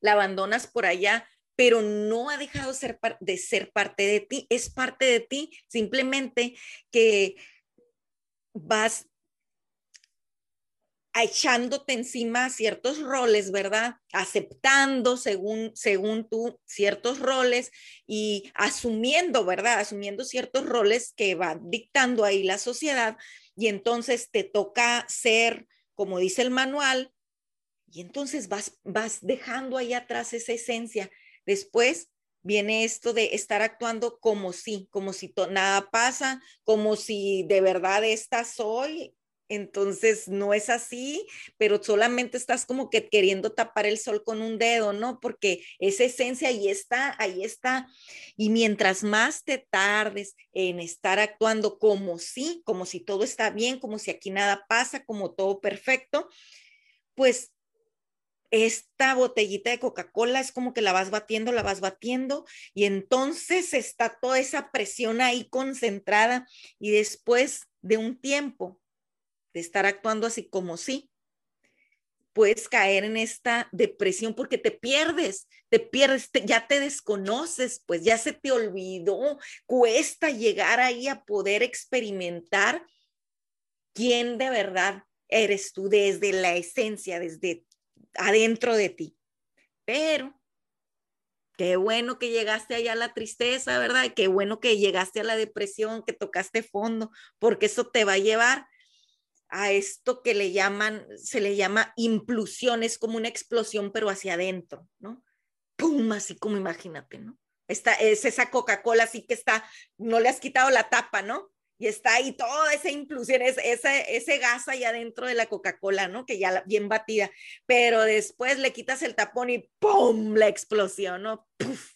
La abandonas por allá pero no ha dejado de ser parte de ti, es parte de ti, simplemente que vas echándote encima ciertos roles, ¿verdad? Aceptando según, según tú ciertos roles y asumiendo, ¿verdad? Asumiendo ciertos roles que va dictando ahí la sociedad y entonces te toca ser, como dice el manual, y entonces vas, vas dejando ahí atrás esa esencia Después viene esto de estar actuando como si, como si nada pasa, como si de verdad esta soy. Entonces no es así, pero solamente estás como que queriendo tapar el sol con un dedo, ¿no? Porque esa esencia ahí está, ahí está. Y mientras más te tardes en estar actuando como si, como si todo está bien, como si aquí nada pasa, como todo perfecto, pues esta botellita de Coca-Cola es como que la vas batiendo, la vas batiendo y entonces está toda esa presión ahí concentrada y después de un tiempo de estar actuando así como sí, puedes caer en esta depresión porque te pierdes, te pierdes, ya te desconoces, pues ya se te olvidó, cuesta llegar ahí a poder experimentar quién de verdad eres tú desde la esencia, desde adentro de ti. Pero qué bueno que llegaste allá a la tristeza, ¿verdad? Qué bueno que llegaste a la depresión, que tocaste fondo, porque eso te va a llevar a esto que le llaman, se le llama implusión, es como una explosión, pero hacia adentro, ¿no? ¡Pum! Así como imagínate, ¿no? Esta, es esa Coca-Cola así que está, no le has quitado la tapa, ¿no? y está ahí toda esa inclusión, ese, ese gas ahí adentro de la Coca-Cola, ¿no? Que ya bien batida, pero después le quitas el tapón y ¡pum! La explosión, ¿no? ¡Puf!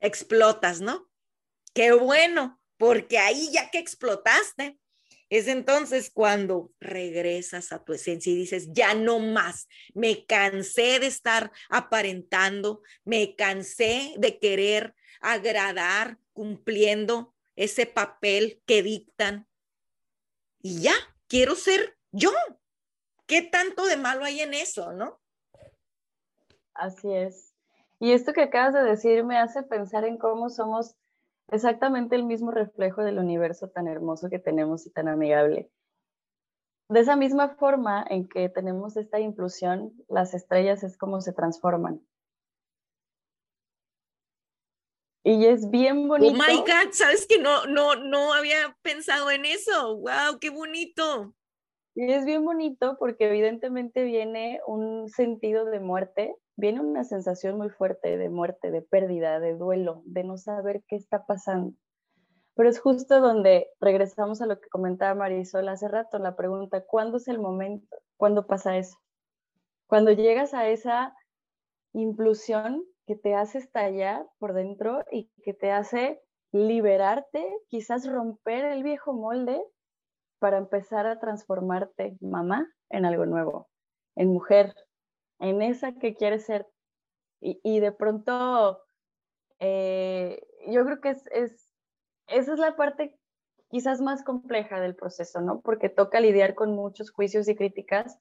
Explotas, ¿no? Qué bueno, porque ahí ya que explotaste, es entonces cuando regresas a tu esencia y dices, ya no más, me cansé de estar aparentando, me cansé de querer agradar cumpliendo ese papel que dictan. Y ya, quiero ser yo. ¿Qué tanto de malo hay en eso, no? Así es. Y esto que acabas de decir me hace pensar en cómo somos exactamente el mismo reflejo del universo tan hermoso que tenemos y tan amigable. De esa misma forma en que tenemos esta implusión, las estrellas es como se transforman. Y es bien bonito. Oh my God, sabes que no, no, no había pensado en eso. Wow, qué bonito. Y es bien bonito porque evidentemente viene un sentido de muerte, viene una sensación muy fuerte de muerte, de pérdida, de duelo, de no saber qué está pasando. Pero es justo donde regresamos a lo que comentaba Marisol hace rato, la pregunta, ¿cuándo es el momento? ¿Cuándo pasa eso? Cuando llegas a esa implusión que te hace estallar por dentro y que te hace liberarte, quizás romper el viejo molde para empezar a transformarte, mamá, en algo nuevo, en mujer, en esa que quieres ser. Y, de pronto, eh, yo creo que es, es, esa es la parte quizás más compleja del proceso, ¿no? Porque toca lidiar con muchos juicios y críticas.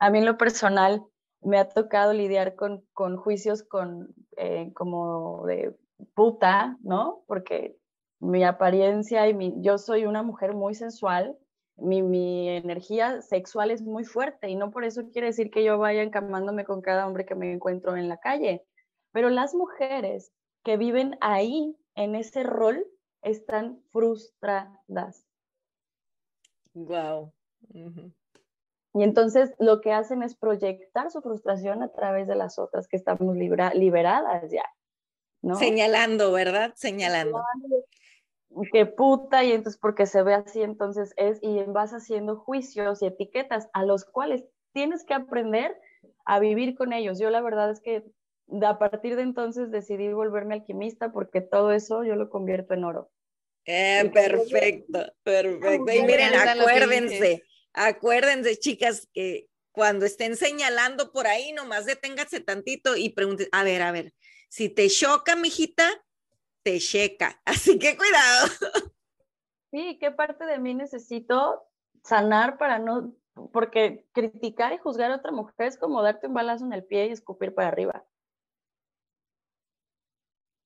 A mí en lo personal, me ha tocado lidiar con, con juicios con, eh, como de puta, ¿no? Porque mi apariencia y mi, yo soy una mujer muy sensual, mi, mi, energía sexual es muy fuerte y no por eso quiere decir que yo vaya encamándome con cada hombre que me encuentro en la calle. Pero las mujeres que viven ahí, en ese rol, están frustradas. Wow. Y entonces lo que hacen es proyectar su frustración a través de las otras que estamos liberadas ya. ¿no? Señalando, ¿verdad? Señalando. Que puta, y entonces porque se ve así, entonces es, y vas haciendo juicios y etiquetas a los cuales tienes que aprender a vivir con ellos. Yo la verdad es que a partir de entonces decidí volverme alquimista porque todo eso yo lo convierto en oro. Eh, perfecto, perfecto. Y miren, acuérdense, acuérdense, chicas, que cuando estén señalando por ahí, nomás deténgase tantito y pregunten, a ver, a ver, si te choca, mijita, te checa. *laughs* Así que cuidado. Sí, ¿qué parte de mí necesito sanar para no, porque criticar y juzgar a otra mujer es como darte un balazo en el pie y escupir para arriba.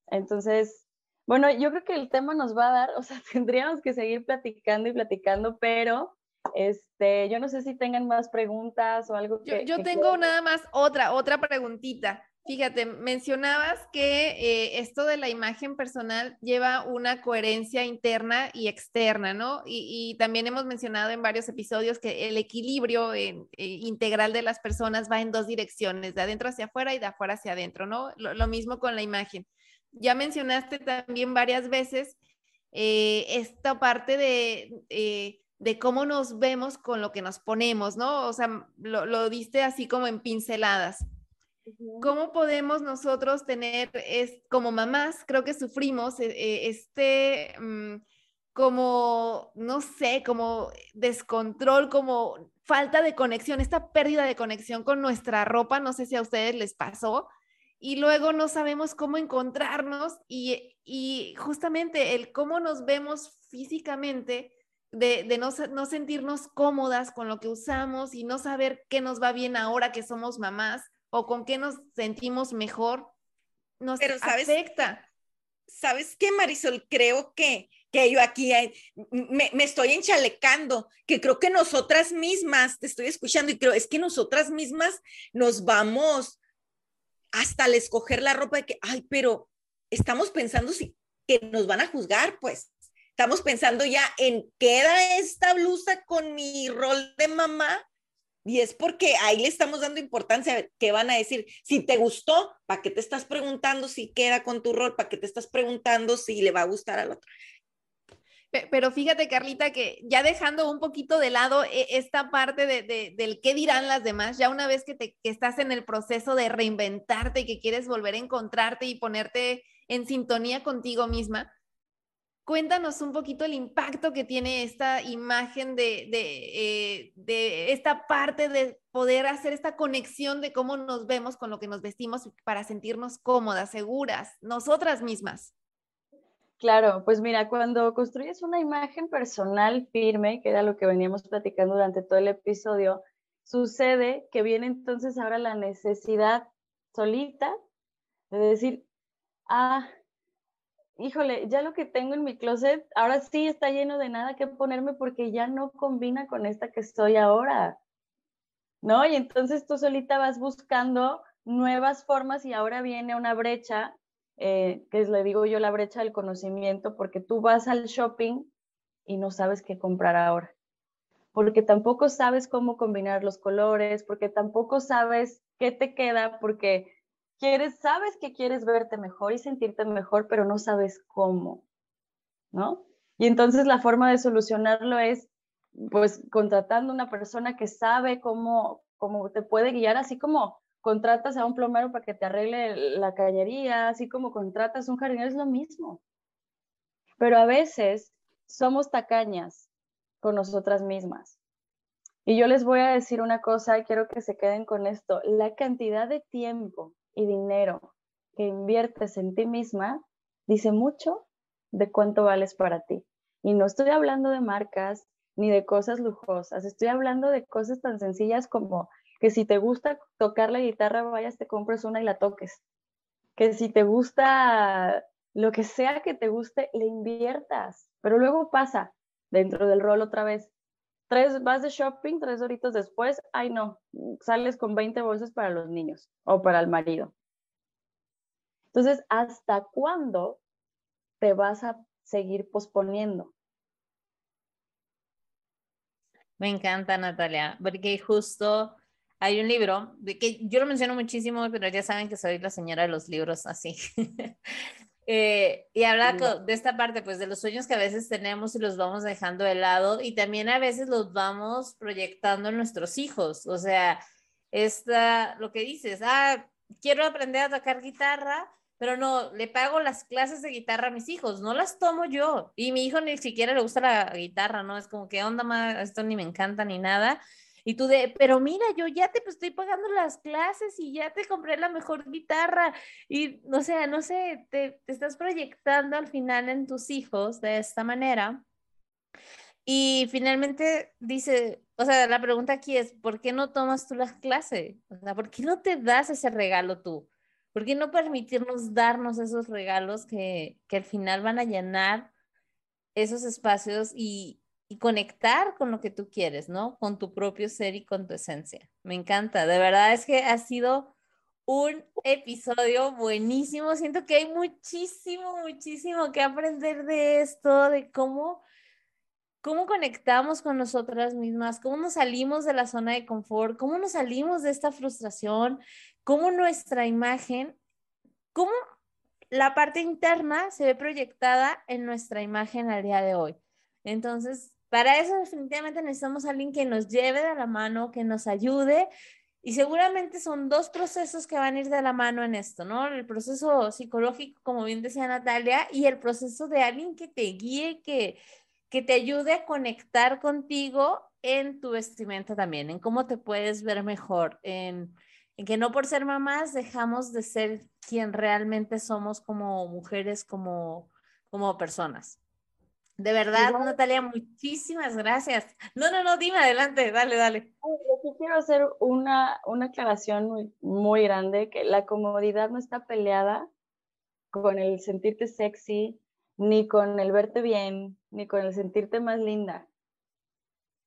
Entonces, bueno, yo creo que el tema nos va a dar, o sea, *laughs* tendríamos que seguir platicando y platicando, pero este, yo no sé si tengan más preguntas o algo que. Yo, tengo nada más otra, otra preguntita. Fíjate, mencionabas que eh, esto de la imagen personal lleva una coherencia interna y externa, ¿no? Y, también hemos mencionado en varios episodios que el equilibrio eh, integral de las personas va en dos direcciones, de adentro hacia afuera y de afuera hacia adentro, ¿no? Lo, mismo con la imagen. Ya mencionaste también varias veces eh, esta parte de de cómo nos vemos con lo que nos ponemos, ¿no? O sea, lo, lo diste así como en pinceladas. ¿Cómo podemos nosotros tener, es, como mamás, creo que sufrimos eh, eh, este, mm, como, no sé, como descontrol, como falta de conexión, esta pérdida de conexión con nuestra ropa, no sé si a ustedes les pasó, y luego no sabemos cómo encontrarnos y, y justamente el cómo nos vemos físicamente de, no, sentirnos cómodas con lo que usamos y no saber qué nos va bien ahora que somos mamás o con qué nos sentimos mejor, nos afecta. ¿Sabes qué, Marisol? Creo que, que yo aquí me, me, estoy enchalecando, que creo que nosotras mismas, te estoy escuchando y creo, es que nosotras mismas nos vamos hasta al escoger la ropa de que, ay, pero estamos pensando si que nos van a juzgar, pues estamos pensando ya en queda esta blusa con mi rol de mamá y es porque ahí le estamos dando importancia, ¿qué van a decir? Si te gustó, ¿para qué te estás preguntando si queda con tu rol? ¿Para qué te estás preguntando si le va a gustar al otro? Pero fíjate, Carlita, que ya dejando un poquito de lado e, esta parte de, del qué dirán las demás, ya una vez que, te, que estás en el proceso de reinventarte y que quieres volver a encontrarte y ponerte en sintonía contigo misma, Cuéntanos un poquito el impacto que tiene esta imagen de, eh, de, esta parte de poder hacer esta conexión de cómo nos vemos con lo que nos vestimos para sentirnos cómodas, seguras, nosotras mismas. Claro, pues mira, cuando construyes una imagen personal firme, que era lo que veníamos platicando durante todo el episodio, sucede que viene entonces ahora la necesidad solita de decir, ah, híjole, ya lo que tengo en mi closet ahora sí está lleno de nada que ponerme porque ya no combina con esta que estoy ahora. ¿No? Y entonces tú solita vas buscando nuevas formas y ahora viene una brecha, eh, que le digo yo la brecha del conocimiento, porque tú vas al shopping y no sabes qué comprar ahora. Porque tampoco sabes cómo combinar los colores, porque tampoco sabes qué te queda, porque sabes que quieres verte mejor y sentirte mejor, pero no sabes cómo, ¿no? Y entonces la forma de solucionarlo es, pues, contratando una persona que sabe cómo, cómo te puede guiar, así como contratas a un plomero para que te arregle la cañería, así como contratas a un jardinero, es lo mismo. Pero a veces somos tacañas con nosotras mismas. Y yo les voy a decir una cosa y quiero que se queden con esto. La cantidad de tiempo y dinero que inviertes en ti misma dice mucho de cuánto vales para ti. Y no estoy hablando de marcas ni de cosas lujosas, estoy hablando de cosas tan sencillas como que si te gusta tocar la guitarra, vayas, te compres una y la toques. Que si te gusta lo que sea que te guste, le inviertas. Pero luego pasa dentro del rol otra vez. Tres, vas de shopping, tres horitos después, ay no, sales con 20 bolsas para los niños o para el marido. Entonces, ¿hasta cuándo te vas a seguir posponiendo? Me encanta, Natalia, porque justo hay un libro que yo lo menciono muchísimo, pero ya saben que soy la señora de los libros así. *laughs* Eh, y habla de esta parte, pues de los sueños que a veces tenemos y los vamos dejando de lado y también a veces los vamos proyectando en nuestros hijos. O sea, esta, lo que dices, ah, quiero aprender a tocar guitarra, pero no, le pago las clases de guitarra a mis hijos, no las tomo yo. Y mi hijo ni siquiera le gusta la guitarra, ¿no? Es como que onda más, esto ni me encanta ni nada. Y tú de, pero mira, yo ya te pues, estoy pagando las clases y ya te compré la mejor guitarra. Y, no sé, no sé, te, te estás proyectando al final en tus hijos de esta manera. Y finalmente dice, o sea, la pregunta aquí es, ¿por qué no tomas tú las clases? O sea, ¿por qué no te das ese regalo tú? ¿Por qué no permitirnos darnos esos regalos que, que al final van a llenar esos espacios y, y conectar con lo que tú quieres, ¿no? Con tu propio ser y con tu esencia. Me encanta, de verdad es que ha sido un episodio buenísimo. Siento que hay muchísimo, muchísimo que aprender de esto, de cómo cómo conectamos con nosotras mismas, cómo nos salimos de la zona de confort, cómo nos salimos de esta frustración, cómo nuestra imagen, cómo la parte interna se ve proyectada en nuestra imagen al día de hoy. Entonces, para eso definitivamente necesitamos a alguien que nos lleve de la mano, que nos ayude. Y seguramente son dos procesos que van a ir de la mano en esto, ¿no? El proceso psicológico, como bien decía Natalia, y el proceso de alguien que te guíe, que, que te ayude a conectar contigo en tu vestimenta también, en cómo te puedes ver mejor, en, que no por ser mamás dejamos de ser quien realmente somos como mujeres, como, como personas. De verdad, Natalia, muchísimas gracias. No, no, no, dime adelante, dale, dale. Yo quiero hacer una, una aclaración muy, muy grande, que la comodidad no está peleada con el sentirte sexy, ni con el verte bien, ni con el sentirte más linda.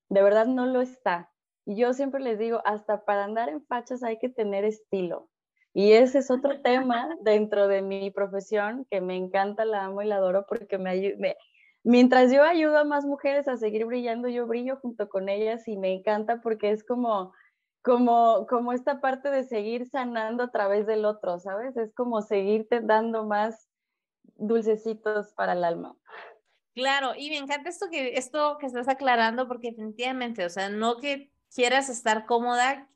De verdad no lo está. Y yo siempre les digo, hasta para andar en fachas hay que tener estilo. Y ese es otro *laughs* tema dentro de mi profesión que me encanta, la amo y la adoro porque me, ayuda. Mientras yo ayudo a más mujeres a seguir brillando, yo brillo junto con ellas y me encanta porque es como, como, como esta parte de seguir sanando a través del otro, ¿sabes? Es como seguirte dando más dulcecitos para el alma. Claro, y me encanta esto que, esto que estás aclarando, porque definitivamente, o sea, no que quieras estar cómoda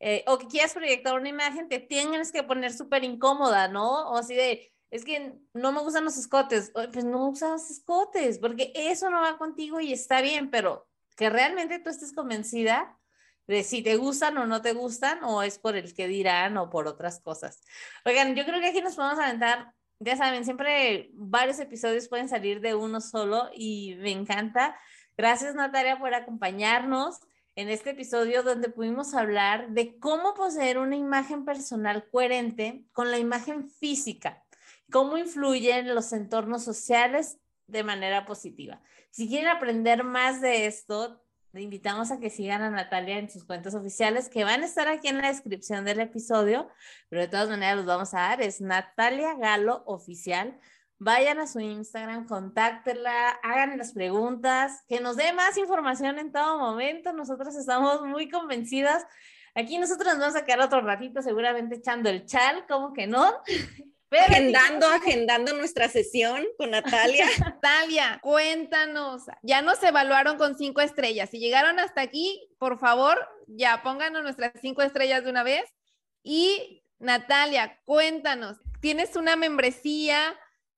eh, o que quieras proyectar una imagen, te tienes que poner súper incómoda, ¿no? O así de, es que no me gustan los escotes, pues no usas escotes, porque eso no va contigo y está bien, pero que realmente tú estés convencida de si te gustan o no te gustan, o es por el que dirán o por otras cosas. Oigan, yo creo que aquí nos podemos aventar ya saben, siempre varios episodios pueden salir de uno solo y me encanta. Gracias Natalia por acompañarnos en este episodio donde pudimos hablar de cómo poseer una imagen personal coherente con la imagen física, cómo influyen los entornos sociales de manera positiva. Si quieren aprender más de esto, le invitamos a que sigan a Natalia en sus cuentas oficiales que van a estar aquí en la descripción del episodio, pero de todas maneras los vamos a dar. Es Natalia Galo Oficial. Vayan a su Instagram, contáctenla, hagan las preguntas, que nos dé más información en todo momento. Nosotros estamos muy convencidas. Aquí nosotros nos vamos a quedar otro ratito seguramente echando el chal, como que no? *laughs* agendando, agendando nuestra sesión con Natalia. *laughs* Natalia, cuéntanos, ya nos evaluaron con cinco estrellas. Si llegaron hasta aquí, por favor, ya pónganos nuestras cinco estrellas de una vez. Y Natalia, cuéntanos, ¿tienes una membresía?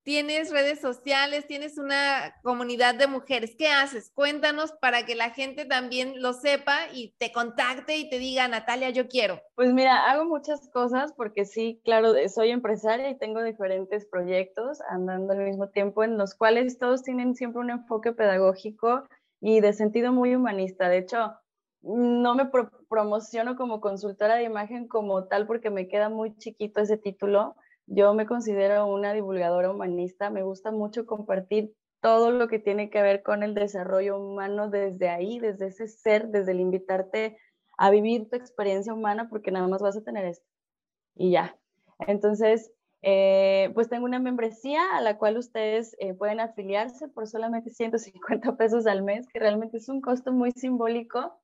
Tienes redes sociales, tienes una comunidad de mujeres. ¿Qué haces? Cuéntanos para que la gente también lo sepa y te contacte y te diga, Natalia, yo quiero. Pues mira, hago muchas cosas porque sí, claro, soy empresaria y tengo diferentes proyectos andando al mismo tiempo en los cuales todos tienen siempre un enfoque pedagógico y de sentido muy humanista. De hecho, no me promociono como consultora de imagen como tal porque me queda muy chiquito ese título yo me considero una divulgadora humanista, me gusta mucho compartir todo lo que tiene que ver con el desarrollo humano desde ahí, desde ese ser, desde el invitarte a vivir tu experiencia humana, porque nada más vas a tener esto. Y ya. Entonces, eh, pues tengo una membresía a la cual ustedes eh, pueden afiliarse por solamente 150 pesos al mes, que realmente es un costo muy simbólico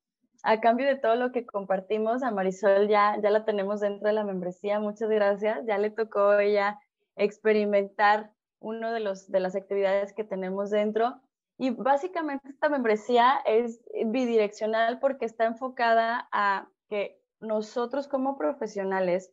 a cambio de todo lo que compartimos, a Marisol ya, ya la tenemos dentro de la membresía, muchas gracias. Ya le tocó ella experimentar uno de, los, de las actividades que tenemos dentro. Y básicamente esta membresía es bidireccional porque está enfocada a que nosotros como profesionales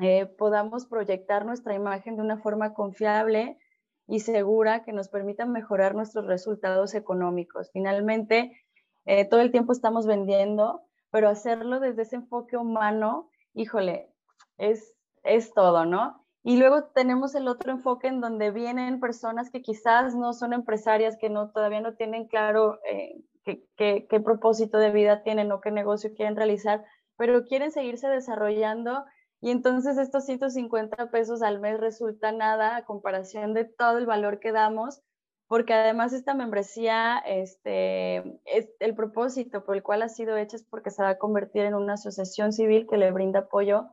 eh, podamos proyectar nuestra imagen de una forma confiable y segura que nos permita mejorar nuestros resultados económicos. Finalmente, eh, todo el tiempo estamos vendiendo, pero hacerlo desde ese enfoque humano, híjole, es, es todo, ¿no? Y luego tenemos el otro enfoque en donde vienen personas que quizás no son empresarias, que no, todavía no tienen claro eh, qué, qué propósito de vida tienen o qué negocio quieren realizar, pero quieren seguirse desarrollando y entonces estos 150 pesos al mes resulta nada a comparación de todo el valor que damos, porque además esta membresía, este, es el propósito por el cual ha sido hecha es porque se va a convertir en una asociación civil que le brinda apoyo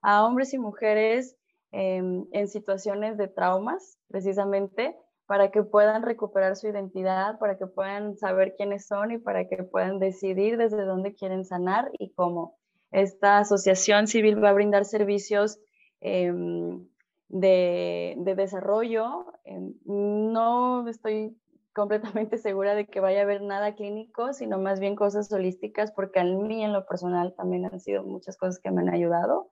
a hombres y mujeres em, en situaciones de traumas, precisamente, para que puedan recuperar su identidad, para que puedan saber quiénes son y para que puedan decidir desde dónde quieren sanar y cómo. Esta asociación civil va a brindar servicios em, de, desarrollo. No estoy completamente *laughs* segura de que vaya a haber nada clínico, sino más bien cosas holísticas, porque a mí en lo personal también han sido muchas cosas que me han ayudado.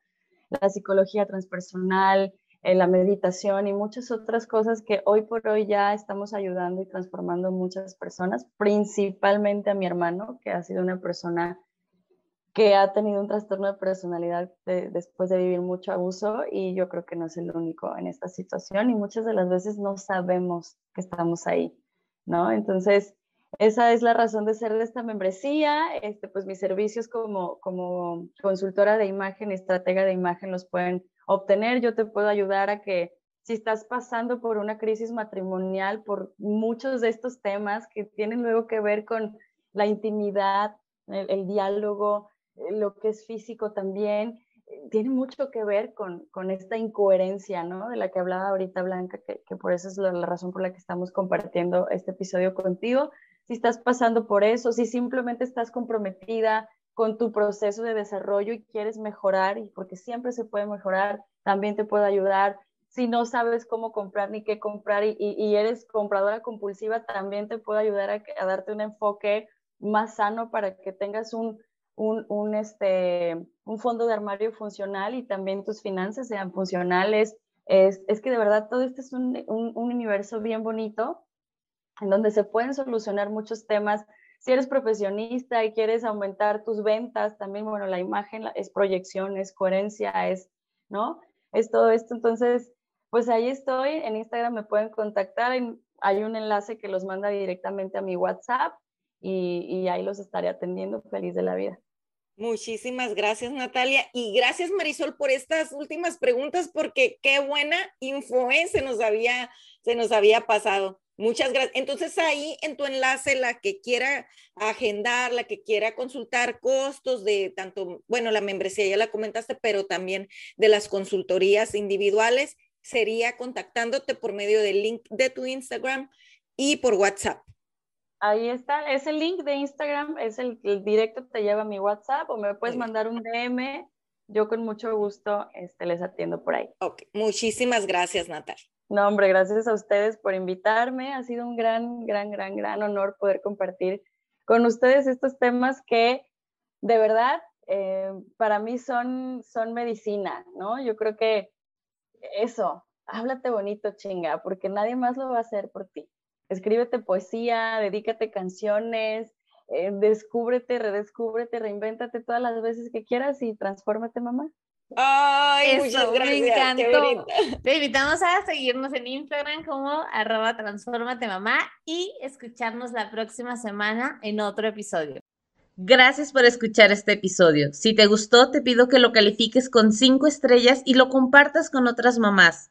La psicología transpersonal, eh, la meditación y muchas otras cosas que hoy por hoy ya estamos ayudando y transformando muchas personas, principalmente a mi hermano, que ha sido una persona que ha tenido un trastorno de personalidad después de vivir mucho abuso y yo creo que no es el único en esta situación y muchas de las veces no sabemos que estamos ahí, ¿no? Entonces, esa es la razón de ser de esta membresía. Este, pues mis servicios como, como consultora de imagen, estratega de imagen los pueden obtener. Yo te puedo ayudar a que si estás pasando por una crisis matrimonial, por muchos de estos temas que tienen luego que ver con la intimidad, el diálogo, eh, lo que es físico también, eh, tiene mucho que ver con, con, esta incoherencia, ¿no? De la que hablaba ahorita Blanca, que, que por eso es la, razón por la que estamos compartiendo este episodio contigo. Si estás pasando por eso, si simplemente estás comprometida con tu proceso de desarrollo y quieres mejorar, y porque siempre se puede mejorar, también te puedo ayudar. Si no sabes cómo comprar ni qué comprar y, y, eres compradora compulsiva, también te puedo ayudar a, a darte un enfoque más sano para que tengas un, un, este, un fondo de armario funcional y también tus finanzas sean funcionales. Es, es que de verdad todo esto es un, un, universo bien bonito en donde se pueden solucionar muchos temas. Si eres profesionista y quieres aumentar tus ventas, también, bueno, la imagen es proyección, es coherencia, es, ¿no? Es todo esto. Entonces, pues ahí estoy. En Instagram me pueden contactar. Hay un enlace que los manda directamente a mi WhatsApp y, y ahí los estaré atendiendo feliz de la vida. Muchísimas gracias, Natalia. Y gracias, Marisol, por estas últimas preguntas, porque qué buena info ¿eh? se, nos había, se nos había pasado. Muchas gracias. Entonces ahí en tu enlace, la que quiera agendar, la que quiera consultar costos de tanto, bueno, la membresía ya la comentaste, pero también de las consultorías individuales, sería contactándote por medio del link de tu Instagram y por WhatsApp. Ahí está, es el link de Instagram, es el, directo que te lleva a mi WhatsApp o me puedes mandar un DM. Yo con mucho gusto este, les atiendo por ahí. Ok, muchísimas gracias, Natalia. No, hombre, gracias a ustedes por invitarme. Ha sido un gran, gran, gran, gran honor poder compartir con ustedes estos temas que de verdad eh, para mí son, son medicina, ¿no? Yo creo que eso, háblate bonito, chinga, porque nadie más lo va a hacer por ti escríbete poesía, dedícate canciones, eh, descúbrete, redescúbrete, reinvéntate todas las veces que quieras y transfórmate, mamá. Ay, muchas gracias. Me encantó. Te invitamos a seguirnos en Instagram como arroba transformate mamá y escucharnos la próxima semana en otro episodio. Gracias por escuchar este episodio. Si te gustó, te pido que lo califiques con cinco estrellas y lo compartas con otras mamás.